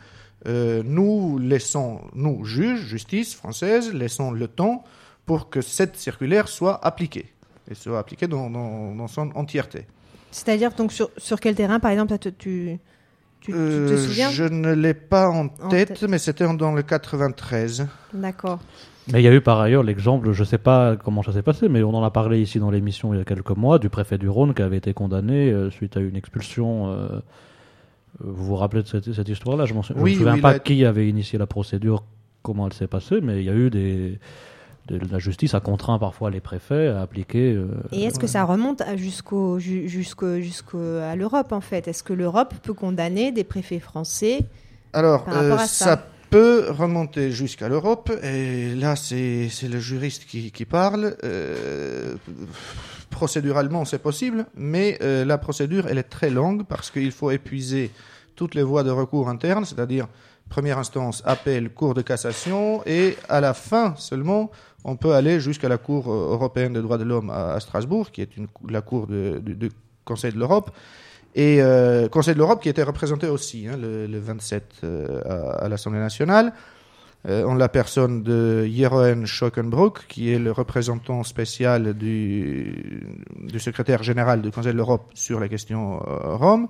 S6: euh, nous laissons, nous, juges, justice française, laissons le temps pour que cette circulaire soit appliquée, et soit appliquée dans, dans- dans son entièreté.
S4: C'est-à-dire donc sur, sur quel terrain, par exemple, tu, tu, tu- tu te souviens?
S6: Je ne l'ai pas en
S4: En
S6: tête,
S4: tête.
S6: mais c'était dans le 93.
S4: D'accord.
S7: Mais il y a eu par ailleurs l'exemple, je ne sais pas comment ça s'est passé, mais on en a parlé ici dans l'émission il y a quelques mois, du préfet du Rhône qui avait été condamné euh, suite à une expulsion. euh, vous vous rappelez de cette, cette histoire-là? Je ne me souviens
S6: oui,
S7: pas
S6: a-
S7: qui avait initié la procédure, comment elle s'est passée, mais il y a eu des. de- la justice a contraint parfois les préfets à appliquer. euh,
S4: Et est-ce que ça remonte jusqu'au, ju- jusqu'au, jusqu'au- à l'Europe, en fait? Est-ce que l'Europe peut condamner des préfets français
S6: Alors,
S4: Par rapport
S6: euh,
S4: à ça?
S6: ça peut remonter jusqu'à l'Europe, et là, c'est le juriste qui, qui parle. Euh, procéduralement, c'est possible, mais euh, la procédure, elle est très longue parce qu'il faut épuiser toutes les voies de recours internes, c'est-à-dire première instance, appel, cour de cassation, et à la fin seulement, on peut aller jusqu'à la Cour euh, européenne des droits de l'homme à, Strasbourg, qui est la Cour du Conseil de l'Europe. Et euh, Conseil de l'Europe qui était représenté aussi hein, le, le 27 euh, à, l'Assemblée nationale, euh, en la personne de Jeroen Schockenbroek, qui est le représentant spécial du, du secrétaire général du Conseil de l'Europe sur la question euh, Rome,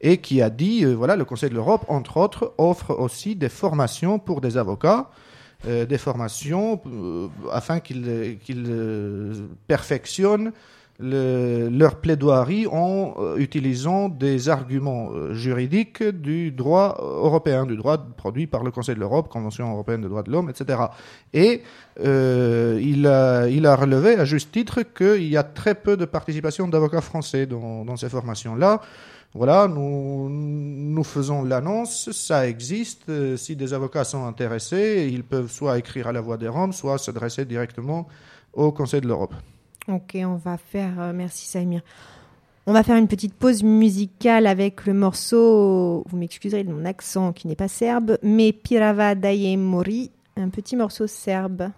S6: et qui a dit, voilà, le Conseil de l'Europe, entre autres, offre aussi des formations pour des avocats, des formations afin qu'ils euh, perfectionnent le- leur plaidoirie en euh, utilisant des arguments euh, juridiques du droit européen, du droit produit par le Conseil de l'Europe, Convention européenne des droits de l'homme, etc. Et euh, il, a, relevé à juste titre qu'il y a très peu de participation d'avocats français dans, ces formations-là. Voilà, nous, nous faisons l'annonce, ça existe. Si des avocats sont intéressés, ils peuvent soit écrire à la Voix des Roms, soit s'adresser directement au Conseil de l'Europe.
S4: Ok, on va faire. euh, merci Samir. On va faire une petite pause musicale avec le morceau. Vous m'excuserez de mon accent qui n'est pas serbe, mais Pirava Daye Mori, un petit morceau serbe.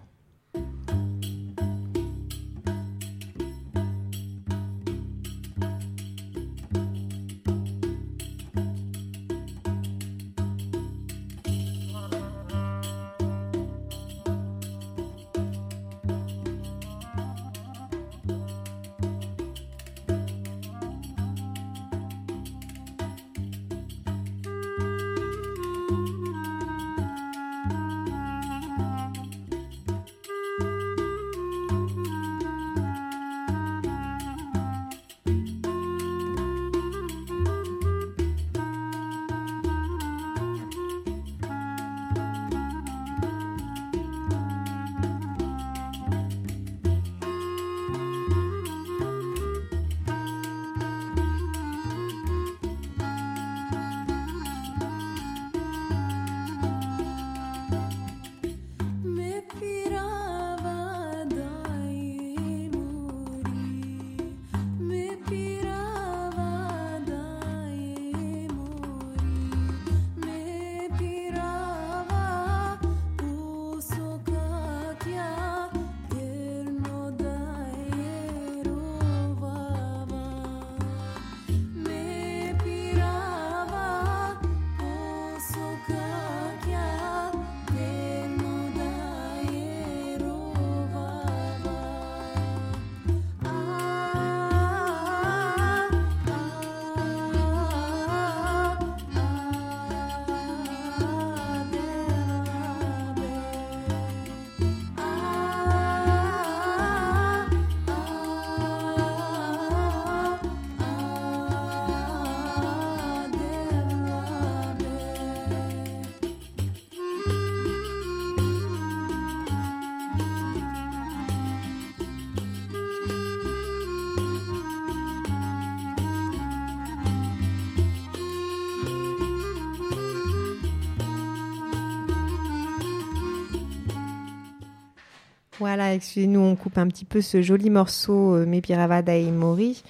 S4: Voilà, excusez-nous, on coupe un petit peu ce joli morceau euh, Me Pirava Daye Mori.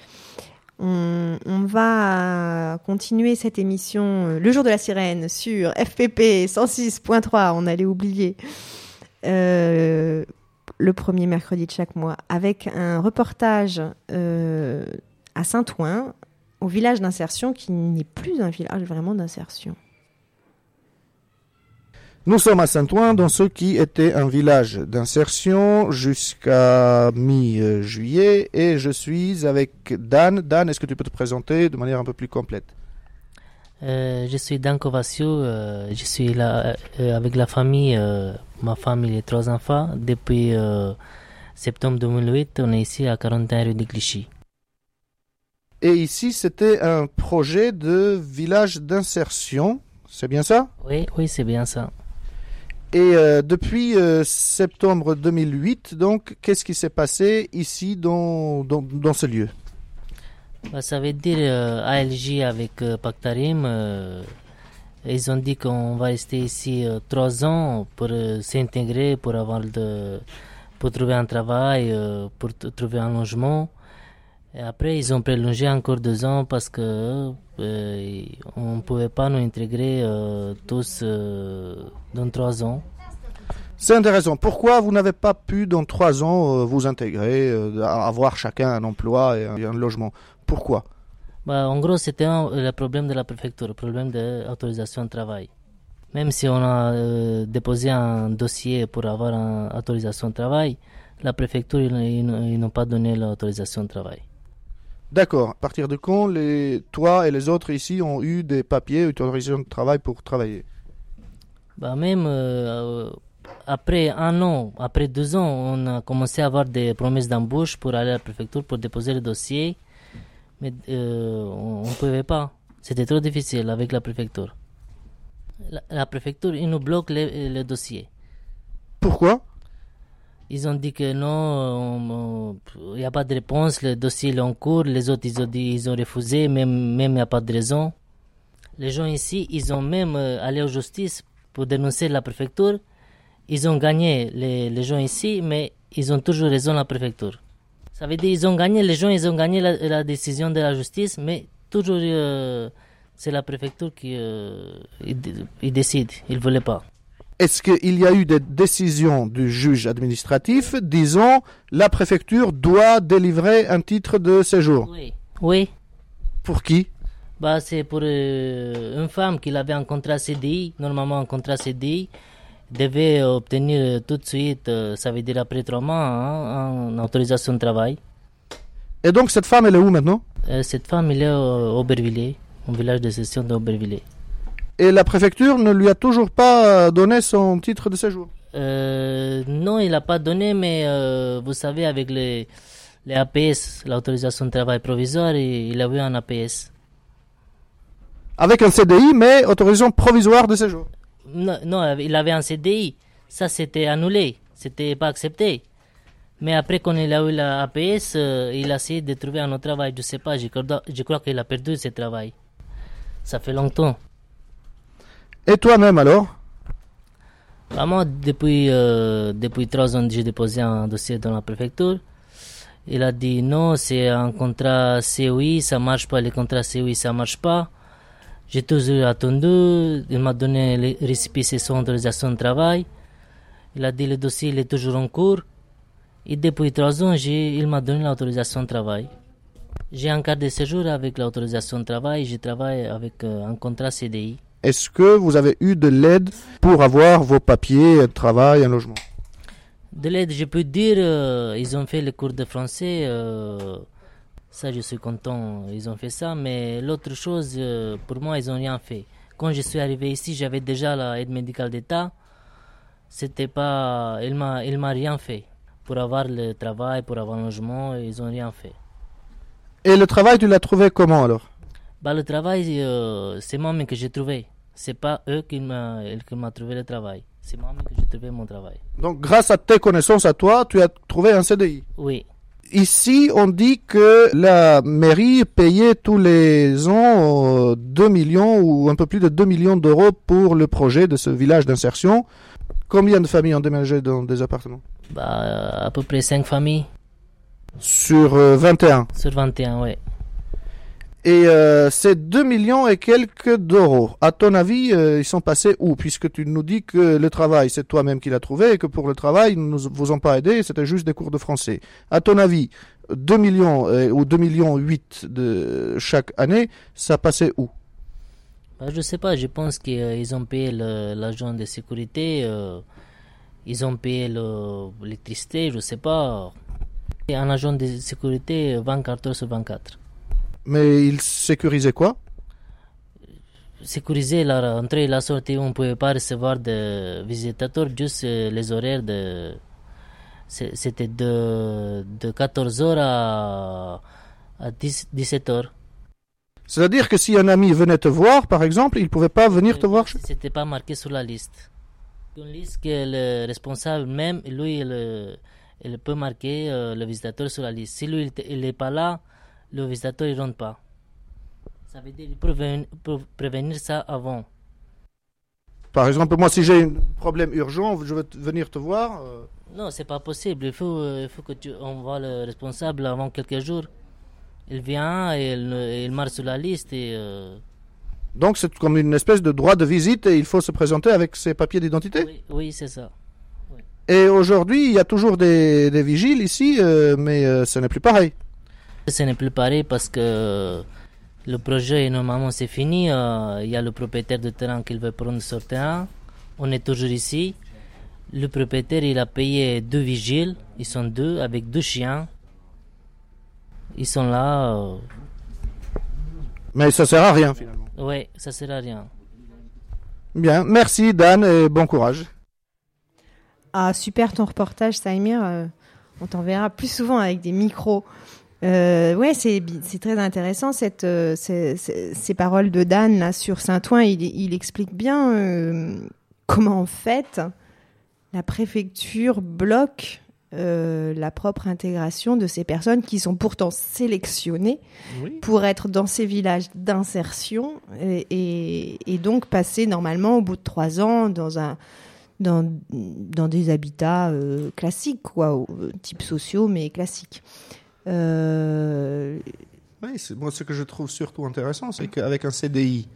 S4: On, va continuer cette émission euh, le jour de la sirène sur FPP 106.3, on allait oublier, euh, le premier mercredi de chaque mois, avec un reportage euh, à Saint-Ouen, au village d'insertion qui n'est plus un village vraiment d'insertion.
S6: Nous sommes à Saint-Ouen, dans ce qui était un village d'insertion jusqu'à mi-juillet, et je suis avec Dan. Dan, est-ce que tu peux te présenter de manière un peu plus complète?
S10: Euh, je suis Dan Kovaciu, euh, je suis là euh, avec la famille, euh, ma femme et trois enfants. Depuis euh, septembre 2008, on est ici à 41 rue de Clichy.
S6: Et ici, c'était un projet de village d'insertion, c'est bien ça?
S10: Oui, oui, c'est bien ça.
S6: Et euh, depuis euh, septembre 2008, donc, qu'est-ce qui s'est passé ici dans, dans, ce lieu?
S10: Bah, ça veut dire euh, ALJ avec Pactarim. ils ont dit qu'on va rester ici trois ans pour s'intégrer, pour avoir de, pour trouver un travail, pour trouver un logement. Et après, ils ont prolongé encore deux ans parce que euh, on ne pouvait pas nous intégrer euh, tous euh, dans trois ans.
S6: C'est intéressant. Pourquoi vous n'avez pas pu, dans trois ans, vous intégrer, avoir chacun un emploi et un, et un logement? Pourquoi?
S10: Bah, en gros, c'était le problème de la préfecture, le problème de l'autorisation de travail. Même si on a déposé un dossier pour avoir une autorisation de travail, la préfecture, ils, ils- ils n'ont pas donné l'autorisation de travail.
S6: D'accord. À partir de quand les, toi et les autres ici ont eu des papiers, une autorisation de travail pour travailler?
S10: Bah, même euh, après un an, après deux ans, on a commencé à avoir des promesses d'embauche pour aller à la préfecture pour déposer le dossier. Mais euh, on ne pouvait pas. C'était trop difficile avec la préfecture. La, la préfecture, ils nous bloquent les dossiers.
S6: Pourquoi?
S10: Ils ont dit que non, il n'y a pas de réponse, le dossier est en cours. Les autres, ils ont dit ils ont refusé, même il n'y a pas de raison. Les gens ici, ils ont même euh, allé en justice pour dénoncer la préfecture. Ils ont gagné, les, gens ici, mais ils ont toujours raison, la préfecture. Ça veut dire ils ont gagné, les gens, ils ont gagné la, décision de la justice, mais toujours, euh, c'est la préfecture qui euh, il, il décide. Ils ne voulaient pas.
S6: Est-ce qu'il y a eu des décisions du juge administratif disant la préfecture doit délivrer un titre de séjour?
S10: Oui. Oui.
S6: Pour qui?
S10: Bah, c'est pour euh, une femme qui avait un contrat CDI, normalement un contrat CDI, devait obtenir tout de suite, euh, ça veut dire après trois mois, hein, une autorisation de travail.
S6: Et donc cette femme, elle est où maintenant?
S10: Euh, cette femme, elle est au Aubervilliers, au village de session d'Aubervilliers.
S6: Et la préfecture ne lui a toujours pas donné son titre de séjour
S10: Euh, non, il n'a pas donné, mais euh, vous savez, avec les, les APS, l'autorisation de travail provisoire, il, il a eu un APS.
S6: Avec un CDI, mais autorisation provisoire de séjour.
S10: Non, non, il avait un CDI. Ça, c'était annulé. C'était pas accepté. Mais après, quand il a eu la APS, euh, il a essayé de trouver un autre travail. Je sais pas, je crois, je crois qu'il a perdu ce travail. Ça fait longtemps.
S6: Et toi-même alors
S10: Vraiment, depuis, euh, depuis trois ans, j'ai déposé un dossier dans la préfecture. Il a dit non, c'est un contrat COI, ça marche pas, les contrats COI, ça marche pas. J'ai toujours attendu, il m'a donné le récépissé sans autorisation de travail. Il a dit le dossier il est toujours en cours. Et depuis trois ans, il m'a donné l'autorisation de travail. J'ai un carte de séjour avec l'autorisation de travail, je travaille avec euh, un contrat CDI.
S6: Est-ce que vous avez eu de l'aide pour avoir vos papiers, un travail, un logement?
S10: De l'aide, je peux dire, euh, ils ont fait le cours de français. euh, ça, je suis content, ils ont fait ça. Mais l'autre chose, euh, pour moi, ils n'ont rien fait. Quand je suis arrivé ici, j'avais déjà l'aide médicale d'État. C'était pas. Il m'a, il m'a rien fait. Pour avoir le travail, pour avoir un logement, ils n'ont rien fait.
S6: Et le travail, tu l'as trouvé comment alors?
S10: Bah, le travail, euh, c'est moi-même que j'ai trouvé. C'est pas eux qui m'ont trouvé le travail. C'est moi-même que j'ai trouvé mon travail.
S6: Donc grâce à tes connaissances à toi, tu as trouvé un CDI
S10: Oui.
S6: Ici, on dit que la mairie payait tous les ans euh, 2 millions ou un peu plus de 2 millions d'euros pour le projet de ce village d'insertion. Combien de familles ont déménagé dans des appartements?
S10: Bah, à peu près 5 familles
S6: Sur euh, 21.
S10: sur 21, ouais.
S6: Et euh, c'est 2 millions et quelques d'euros. À ton avis, euh, ils sont passés où? Puisque tu nous dis que le travail, c'est toi-même qui l'as trouvé et que pour le travail, ils ne vous ont pas aidé, c'était juste des cours de français. À ton avis, 2 millions euh, ou 2 millions 8 de chaque année, ça passait où?
S10: Bah, je sais pas, je pense qu'ils ont payé l'agent de sécurité, euh, ils ont payé le- l'électricité, je sais pas. Et un agent de sécurité 24 heures sur 24.
S6: Mais ils sécurisaient quoi?
S10: Sécuriser la rentrée et la sortie, on ne pouvait pas recevoir de visitateurs, juste euh, les horaires de. C'était de, de 14 heures à, à 10 17 heures.
S6: C'est-à-dire que si un ami venait te voir, par exemple, il ne pouvait pas venir te voir chez
S10: C'était pas marqué sur la liste. Une liste que le responsable même, lui, il, euh, il peut marquer euh, le visitateur sur la liste. Si lui, il n'est pas là, le visitateur, il rentre pas. Ça veut dire qu'il peut prévenir, prévenir ça avant.
S6: Par exemple, moi, si j'ai un problème urgent, je veux venir te voir. euh,
S10: Non, c'est pas possible. Il faut, euh, il faut que tu envoies le responsable avant quelques jours. Il vient, et il, il marque sur la liste et... euh,
S6: Donc, c'est comme une espèce de droit de visite et il faut se présenter avec ses papiers d'identité?
S10: oui, oui, c'est ça.
S6: Et aujourd'hui, il y a toujours des, des vigiles ici, euh, mais ce n'est plus pareil.
S10: Ce n'est plus pareil parce que le projet, normalement, c'est fini. Euh, Il y a le propriétaire de terrain qui veut prendre son terrain. On est toujours ici. Le propriétaire, il a payé deux vigiles. Ils sont deux, avec deux chiens. Ils sont là. euh,
S6: Mais ça sert à rien, finalement.
S10: Ouais, ça sert à rien.
S6: Bien, merci Dan et bon courage.
S4: Ah, super ton reportage, Saïmir. Euh, on t'en verra plus souvent avec des micros. Euh, ouais, c'est très intéressant cette euh, ces, ces- ces paroles de Dan là sur Saint-Ouen. Il, il explique bien euh, comment en fait la préfecture bloque euh, la propre intégration de ces personnes qui sont pourtant sélectionnées
S6: Oui.
S4: pour être dans ces villages d'insertion et, et- et donc passer normalement au bout de trois ans dans un dans, dans des habitats euh, classiques quoi, type sociaux mais classiques. Euh,
S6: Oui, moi, ce que je trouve surtout intéressant, c'est qu'avec un CDI,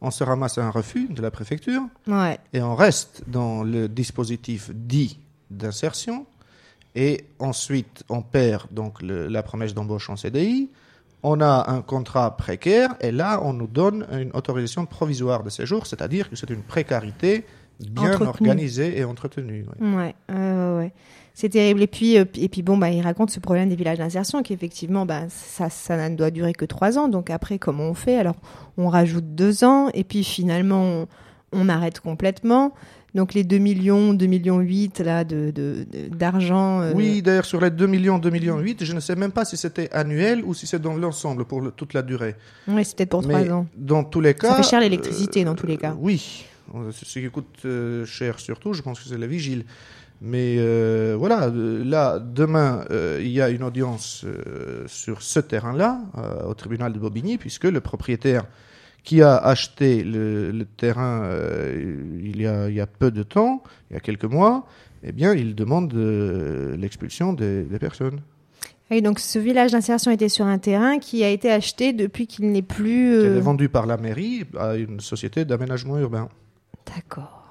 S6: on se ramasse à un refus de la préfecture
S4: ouais.
S6: et on reste dans le dispositif dit d'insertion. Et ensuite, on perd donc le- la promesse d'embauche en CDI. On a un contrat précaire et là, on nous donne une autorisation provisoire de séjour, c'est-à-dire que c'est une précarité bien
S4: Entretenue.
S6: organisée et entretenue. ouais.
S4: Ouais, ouais. C'est terrible. Et puis, euh, et puis bon, bah, il raconte ce problème des villages d'insertion, qu'effectivement, bah, ça, ça ne doit durer que trois ans. Donc après, comment on fait? Alors, on rajoute deux ans, et puis finalement, on, on arrête complètement. Donc les 2 millions, 2 millions 8 là de d'argent. euh,
S6: Oui, d'ailleurs, sur les 2 millions, 2 millions 8, je ne sais même pas si c'était annuel ou si c'est dans l'ensemble pour le- toute la durée.
S4: c'est peut-être pour
S6: Mais
S4: trois ans.
S6: Dans tous les cas.
S4: Ça fait cher l'électricité dans tous les cas.
S6: Oui, Euh, ce qui coûte euh, cher surtout, je pense que c'est la vigile. Mais euh, voilà, euh, là, demain, euh, il y a une audience euh, sur ce terrain-là, au tribunal de Bobigny, puisque le propriétaire qui a acheté le, le terrain il, y a, il y a peu de temps, il y a quelques mois, eh bien, il demande l'expulsion des, des personnes.
S4: Et donc ce village d'insertion était sur un terrain qui a été acheté depuis qu'il n'est plus. Euh,
S6: est vendue par la mairie à une société d'aménagement urbain.
S4: D'accord.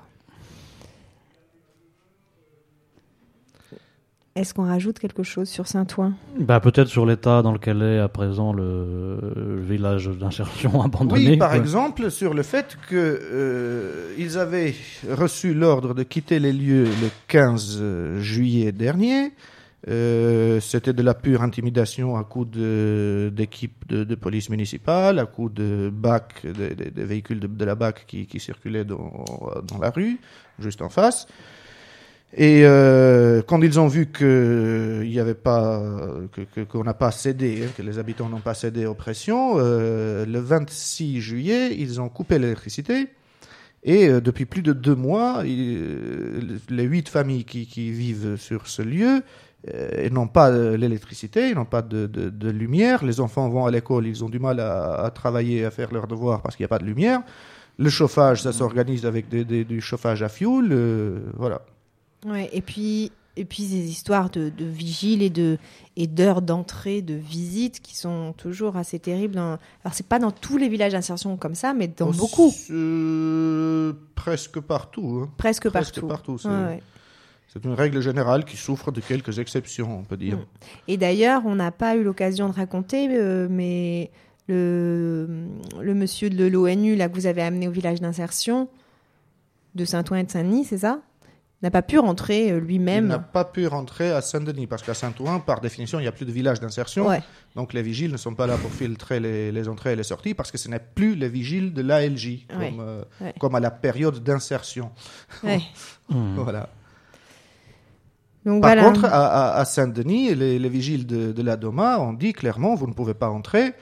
S4: Est-ce qu'on rajoute quelque chose sur Saint-Ouen?
S7: Bah, peut-être sur l'état dans lequel est à présent le, le village d'insertion abandonné.
S6: Oui, par
S7: quoi.
S6: exemple, sur le fait que euh, ils avaient reçu l'ordre de quitter les lieux le 15 juillet dernier. Euh, C'était de la pure intimidation à coup de- d'équipes de, de police municipale, à coup de bac, des des véhicules de, de la BAC qui, qui circulaient dans, dans la rue, juste en face. Et euh, quand ils ont vu que il y avait pas, que- qu'on n'a pas cédé, hein, que les habitants n'ont pas cédé aux pressions, euh, le 26 juillet, ils ont coupé l'électricité. Et euh, depuis plus de deux mois, il- euh, les huit familles qui, qui vivent sur ce lieu euh, n'ont pas euh, l'électricité, n'ont pas de, de- de lumière. Les enfants vont à l'école, ils ont du mal à, à travailler, à faire leurs devoirs parce qu'il n'y a pas de lumière. Le chauffage, ça s'organise avec des- des- du chauffage à fioul. euh, voilà.
S4: Ouais, et puis et puis ces histoires de, de vigile et de et d'heures d'entrée, de visite qui sont toujours assez terribles. dans- Alors c'est pas dans tous les villages d'insertion comme ça, mais dans
S6: Oh,
S4: beaucoup,
S6: euh, presque partout. hein.
S4: presque,
S6: Presque
S4: partout.
S6: partout, c'est-
S4: Ouais, ouais.
S6: C'est une règle générale qui souffre de quelques exceptions, on peut dire.
S4: Et d'ailleurs, on n'a pas eu l'occasion de raconter, euh, mais le, le monsieur de l'ONU là que vous avez amené au village d'insertion de Saint-Ouen et de Saint-Denis, c'est ça? N'a pas pu rentrer euh,
S6: Il n'a
S4: lui-même.
S6: pas pu rentrer à Saint-Denis parce qu'à Saint-Ouen, par définition, il n'y a plus de village d'insertion.
S4: Ouais.
S6: Donc les vigiles ne sont pas là pour filtrer les, les entrées et les sorties parce que ce n'est plus les vigiles de l'ALJ comme, euh,
S4: Ouais.
S6: comme à la période d'insertion.
S4: Ouais.
S6: voilà.
S4: Donc
S6: Par
S4: voilà.
S6: contre, à, à- à Saint-Denis, les, les vigiles de, de la DOMA ont dit clairement vous ne pouvez pas entrer.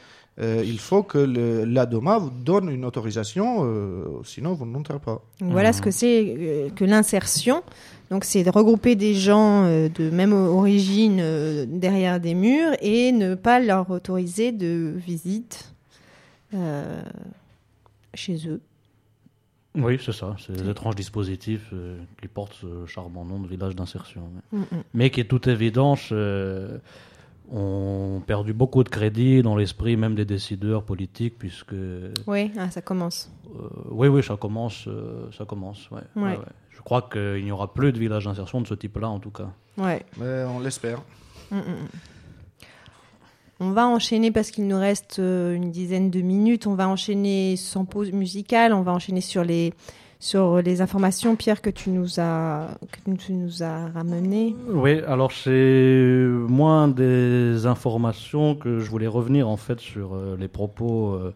S6: Euh, il faut que le- la DOMA vous donne une autorisation, euh, sinon vous n'entrez pas.
S4: Voilà ce que c'est euh, que l'insertion. Donc c'est de regrouper des gens euh, de même origine euh, derrière des murs et ne pas leur autoriser de visite euh, chez eux.
S7: Oui, c'est ça. C'est des étranges dispositifs euh, qui portent ce charmant nom de village d'insertion. ouais.
S4: Mm, mm.
S7: Mais qui est toute évidence, euh, ont perdu beaucoup de crédit dans l'esprit même des décideurs politiques, puisque.
S4: Oui, ah, ça commence.
S7: Euh, oui, oui, ça commence. euh, ça commence ouais.
S4: Ouais.
S7: Ouais, ouais. Je crois qu'il n'y aura plus de village d'insertion de ce type-là, en tout cas.
S4: Ouais.
S6: Mais on l'espère.
S4: Mm, mm, mm. On va enchaîner parce qu'il nous reste euh, une dizaine de minutes. On va enchaîner sans pause musicale. On va enchaîner sur les sur les informations, Pierre, que tu nous as que tu nous as ramenées.
S7: Oui, alors c'est moins des informations que je voulais revenir en fait sur euh, les propos euh,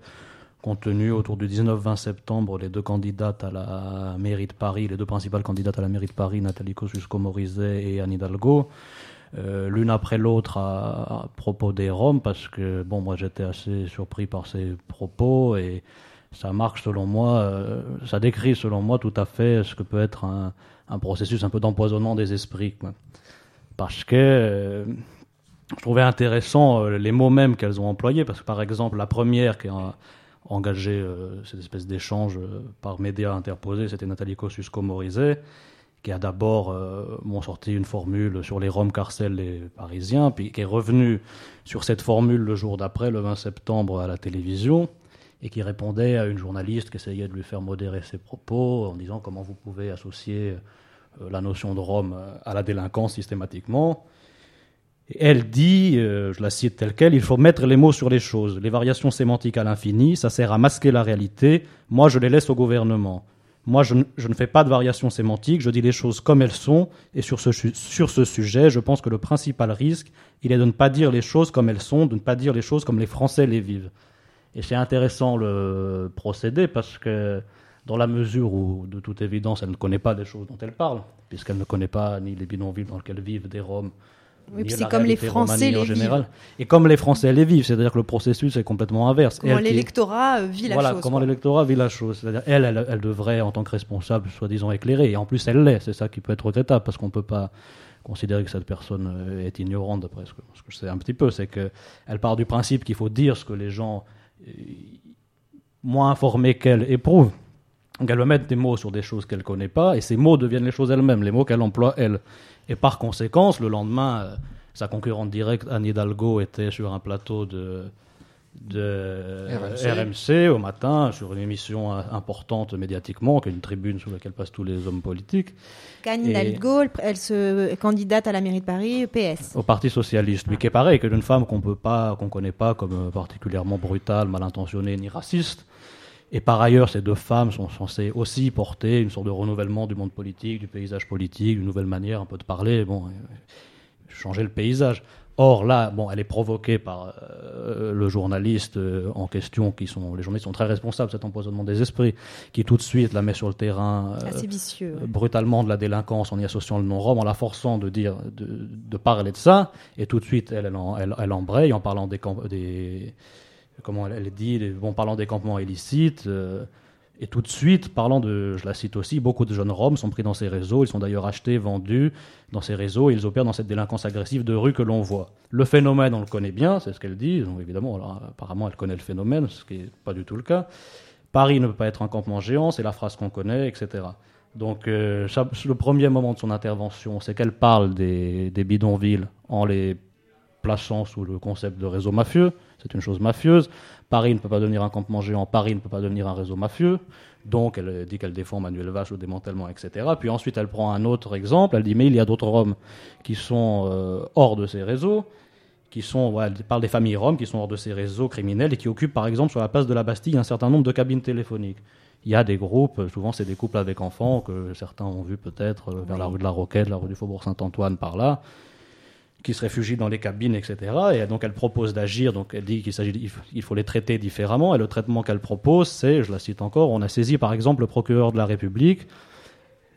S7: contenus autour du 19-20 septembre, les deux candidates à la mairie de Paris, les deux principales candidates à la mairie de Paris, Nathalie Kosciusko-Morizet et Anne Hidalgo, euh, l'une après l'autre à, à propos des Roms, parce que bon, moi j'étais assez surpris par ces propos et ça marque selon moi, euh, ça décrit selon moi tout à fait ce que peut être un, processus un peu d'empoisonnement des esprits. Parce que euh, je trouvais intéressant euh, les mots mêmes qu'elles ont employés, parce que par exemple la première qui a engagé cette espèce d'échange par médias interposés, c'était Nathalie Kosciusko-Morizet, qui a d'abord m'ont sorti une formule sur les Roms carcels les Parisiens, puis qui est revenu sur cette formule le jour d'après, le 20 septembre, à la télévision, et qui répondait à une journaliste qui essayait de lui faire modérer ses propos en disant comment vous pouvez associer euh, la notion de Rome à la délinquance systématiquement. Elle dit, euh, je la cite telle quelle, il faut mettre les mots sur les choses. Les variations sémantiques à l'infini, ça sert à masquer la réalité. Moi, je les laisse au gouvernement. Moi, je, ne- fais pas de variations sémantiques, je dis les choses comme elles sont. Et sur ce sujet, je pense que le principal risque, il est de ne pas dire les choses comme elles sont, de ne pas dire les choses comme les Français les vivent. Et c'est intéressant le procédé parce que dans la mesure où, de toute évidence, elle ne connaît pas des choses dont elle parle, puisqu'elle ne connaît pas ni les bidonvilles dans lesquels vivent des Roms,
S4: Oui, c'est comme les Français les
S7: général.
S4: vivent.
S7: Et comme les Français les vivent, c'est-à-dire que le processus est complètement inverse.
S4: Comment
S7: qui-
S4: l'électorat euh, vit la
S7: voilà,
S4: chose.
S7: comment
S4: quoi.
S7: l'électorat vit la chose. C'est-à-dire, elle, elle, elle devrait, en tant que responsable, soi-disant éclairée. Et en plus, elle l'est. C'est ça qui peut être regrettable, parce qu'on ne peut pas considérer que cette personne euh, est ignorante, d'après ce que, ce que je sais un petit peu. C'est qu'elle part du principe qu'il faut dire ce que les gens moins informés qu'elle éprouvent. Donc, elle va mettre des mots sur des choses qu'elle ne connaît pas, et ces mots deviennent les choses elles-mêmes, les mots qu'elle emploie elle. Et par conséquence, le lendemain, euh, sa concurrente directe, Anne Hidalgo, était sur un plateau de, de
S6: RMC.
S7: RMC au matin, sur une émission importante médiatiquement, qui est une tribune sur laquelle passent tous les hommes politiques,
S4: Anne
S7: Et-
S4: Hidalgo, elle- se est candidate à la mairie de Paris, PS.
S7: au Parti socialiste, lui qui est pareil, que d'une femme qu'on peut pas, qu'on connaît pas comme particulièrement brutale, mal intentionnée ni raciste. Et par ailleurs, ces deux femmes sont censées aussi porter une sorte de renouvellement du monde politique, du paysage politique, une nouvelle manière un peu de parler, bon, euh, changer le paysage. Or là, bon, elle est provoquée par euh, le journaliste euh, en question, qui sont les journalistes sont très responsables de cet empoisonnement des esprits, qui tout de suite la met sur le terrain euh,
S4: Assez vicieux. ouais.
S7: brutalement de la délinquance en y associant le nom Rome, en la forçant de dire, de, de parler de ça, et tout de suite elle, elle, en- elle, elle embraye en parlant des, comment elle, dit, bon, parlant des campements illicites, euh, et tout de suite parlant de, je la cite aussi, beaucoup de jeunes Roms sont pris dans ces réseaux, ils sont d'ailleurs achetés, vendus dans ces réseaux, et ils opèrent dans cette délinquance agressive de rue que l'on voit. Le phénomène, on le connaît bien, c'est ce qu'elle dit, donc évidemment, apparemment elle connaît le phénomène, ce qui n'est pas du tout le cas. Paris ne peut pas être un campement géant, c'est la phrase qu'on connaît, etc. Donc, euh, le premier moment de son intervention, c'est qu'elle parle des, des bidonvilles en les plaçant sous le concept de réseau mafieux. C'est une chose mafieuse. Paris ne peut pas devenir un campement géant, Paris ne peut pas devenir un réseau mafieux. Donc, elle dit qu'elle défend Manuel Vache, le démantèlement, etc. Puis ensuite, elle prend un autre exemple. Elle dit Mais il y a d'autres Roms qui sont euh, hors de ces réseaux, qui sont, ouais, elle parle des familles roms qui sont hors de ces réseaux criminels et qui occupent par exemple sur la place de la Bastille un certain nombre de cabines téléphoniques. Il y a des groupes, euh, souvent c'est des couples avec enfants que certains ont vu peut-être euh, vers la rue de la Roquette, la rue du Faubourg Saint-Antoine par là, qui se réfugient dans les cabines, etc. Et donc elle propose d'agir, donc elle dit qu'il s'agit, il faut- les traiter différemment. Et le traitement qu'elle propose, c'est, je la cite encore, on a saisi par exemple le procureur de la République,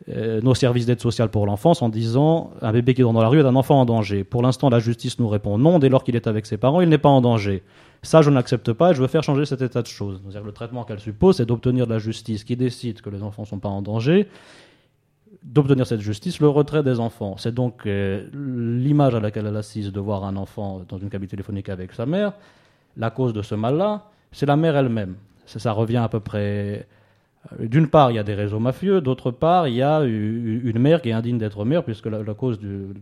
S7: euh, nos services d'aide sociale pour l'enfance en disant un bébé qui dort dans la rue est un enfant en danger. Pour l'instant, la justice nous répond non. Dès lors qu'il est avec ses parents, il n'est pas en danger. Ça, je n'accepte pas et je veux faire changer cet état de choses. Le traitement qu'elle suppose, c'est d'obtenir de la justice qui décide que les enfants ne sont pas en danger, d'obtenir cette justice, le retrait des enfants. C'est donc euh, l'image à laquelle elle assise de voir un enfant dans une cabine téléphonique avec sa mère. La cause de ce mal-là, c'est la mère elle-même. Ça, revient à peu près euh, d'une part, il y a des réseaux mafieux, d'autre part, il y a une mère qui est indigne d'être mère, puisque la, cause du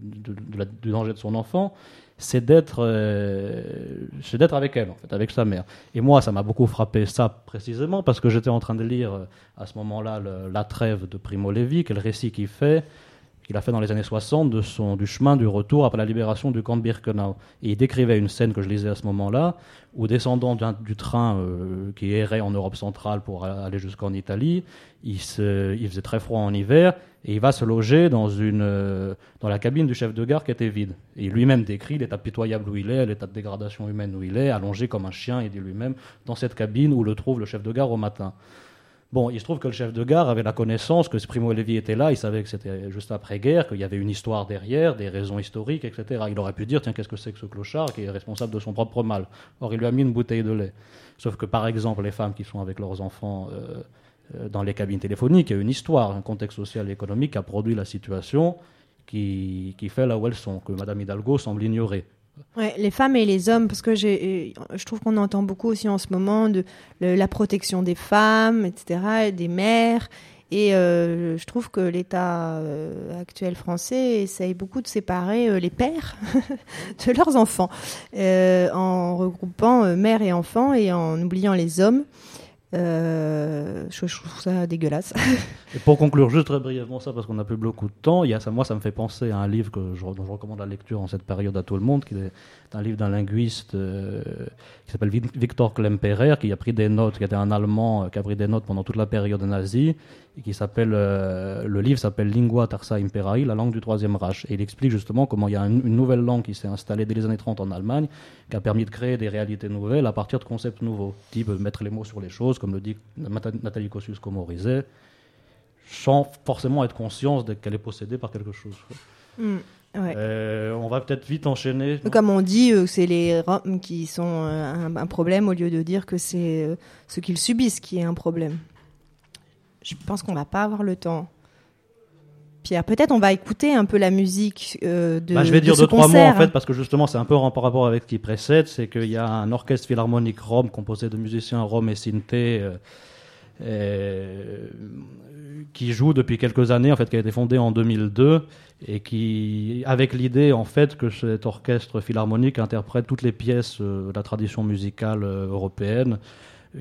S7: danger de son enfant, c'est d'être euh, c'est d'être avec elle, en fait, avec sa mère. Et moi, ça m'a beaucoup frappé, ça précisément, parce que j'étais en train de lire euh, à ce moment-là La Trêve de Primo Levi, le récit qu'il fait, qu'il a fait dans les années 60 de son, du chemin du retour après la libération du camp de Birkenau. Et il décrivait une scène que je lisais à ce moment-là, où descendant du train euh, qui errait en Europe centrale pour aller jusqu'en Italie, il, se, il faisait très froid en hiver, et il va se loger dans, une, euh, dans la cabine du chef de gare qui était vide. Et lui-même décrit l'état pitoyable où il est, l'état de dégradation humaine où il est, allongé comme un chien, il dit lui-même, dans cette cabine où le trouve le chef de gare au matin. Bon, il se trouve que le chef de gare avait la connaissance que Primo Levi était là, il savait que c'était juste après-guerre, qu'il y avait une histoire derrière, des raisons historiques, etc. Il aurait pu dire, tiens, qu'est-ce que c'est que ce clochard qui est responsable de son propre mal? Or, il lui a mis une bouteille de lait. Sauf que, par exemple, les femmes qui sont avec leurs enfants euh, euh, dans les cabines téléphoniques, il y a une histoire, un contexte social et économique qui a produit la situation qui, qui fait là où elles sont, que Madame Hidalgo semble ignorer.
S4: Les femmes et les hommes, parce que euh, je trouve qu'on entend beaucoup aussi en ce moment de la protection des femmes, etc., et des mères. Et euh, je trouve que l'État euh, actuel français essaye beaucoup de séparer les pères de leurs enfants, en regroupant mères et enfants et en oubliant les hommes. Euh, je, trouve ça dégueulasse.
S7: Et pour conclure juste très brièvement ça, parce qu'on n'a plus beaucoup de temps, moi ça me fait penser à un livre que je, dont je recommande la lecture en cette période à tout le monde, qui est un livre d'un linguiste euh, qui s'appelle Vic- Victor Klemperer, qui a pris des notes, qui était un Allemand euh, qui a pris des notes pendant toute la période nazie, qui s'appelle, euh, le livre s'appelle Lingua Tarsa Imperii, la langue du Troisième Reich. Et il explique justement comment il y a une, une nouvelle langue qui s'est installée dès les années 30 en Allemagne, qui a permis de créer des réalités nouvelles à partir de concepts nouveaux, type mettre les mots sur les choses, comme le dit Nathalie Kosciusko-Morizet, sans forcément être conscience qu'elle est possédée par quelque chose.
S4: Mm, ouais.
S7: Euh, on va peut-être vite enchaîner.
S4: Comme on dit, euh, c'est les Roms qui sont euh, un, un problème au lieu de dire que c'est ce qu'ils subissent qui est un problème. Je pense qu'on va pas avoir le temps. Pierre, peut-être on va écouter un peu la musique euh, de.
S7: Bah, je vais
S4: de
S7: dire deux, trois mots en fait, parce que justement, c'est un peu en rapport avec ce qui précède. C'est qu'il y a un orchestre philharmonique rome composé de musiciens roms et synthé euh, euh, qui joue depuis quelques années, en fait, qui a été fondé en 2002 et qui, avec l'idée en fait que cet orchestre philharmonique interprète toutes les pièces euh, de la tradition musicale européenne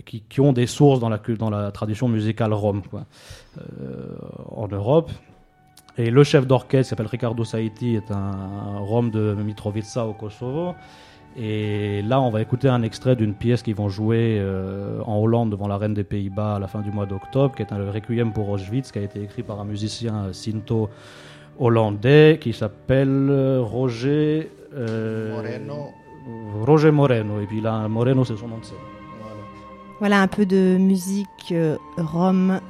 S7: qui, qui ont des sources dans la, cul- dans la tradition musicale rome, quoi, euh, en Europe. Et le chef d'orchestre, qui s'appelle Ricardo Saiti, est un Rome de Mitrovica au Kosovo. Et là, on va écouter un extrait d'une pièce qu'ils vont jouer euh, en Hollande devant la reine des Pays-Bas à la fin du mois d'octobre, qui est un Requiem pour Auschwitz, qui a été écrit par un musicien euh, sinto hollandais qui s'appelle euh, Roger euh,
S6: Moreno.
S7: Roger Moreno. Et puis là, Moreno, c'est son nom de scène.
S4: Voilà un peu de musique euh, Rome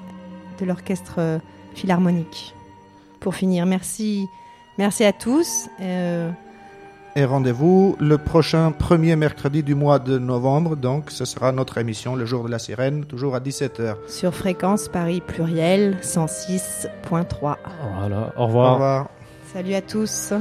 S4: de l'orchestre euh, philharmonique. Pour finir, merci, merci à tous. Euh,
S6: Et rendez-vous le prochain premier mercredi du mois de novembre. Donc, ce sera notre émission, le jour de la sirène, toujours à 17h.
S4: sur fréquence Paris pluriel 106.3.
S7: Voilà, au
S6: Au
S7: revoir.
S6: revoir.
S4: Salut à tous.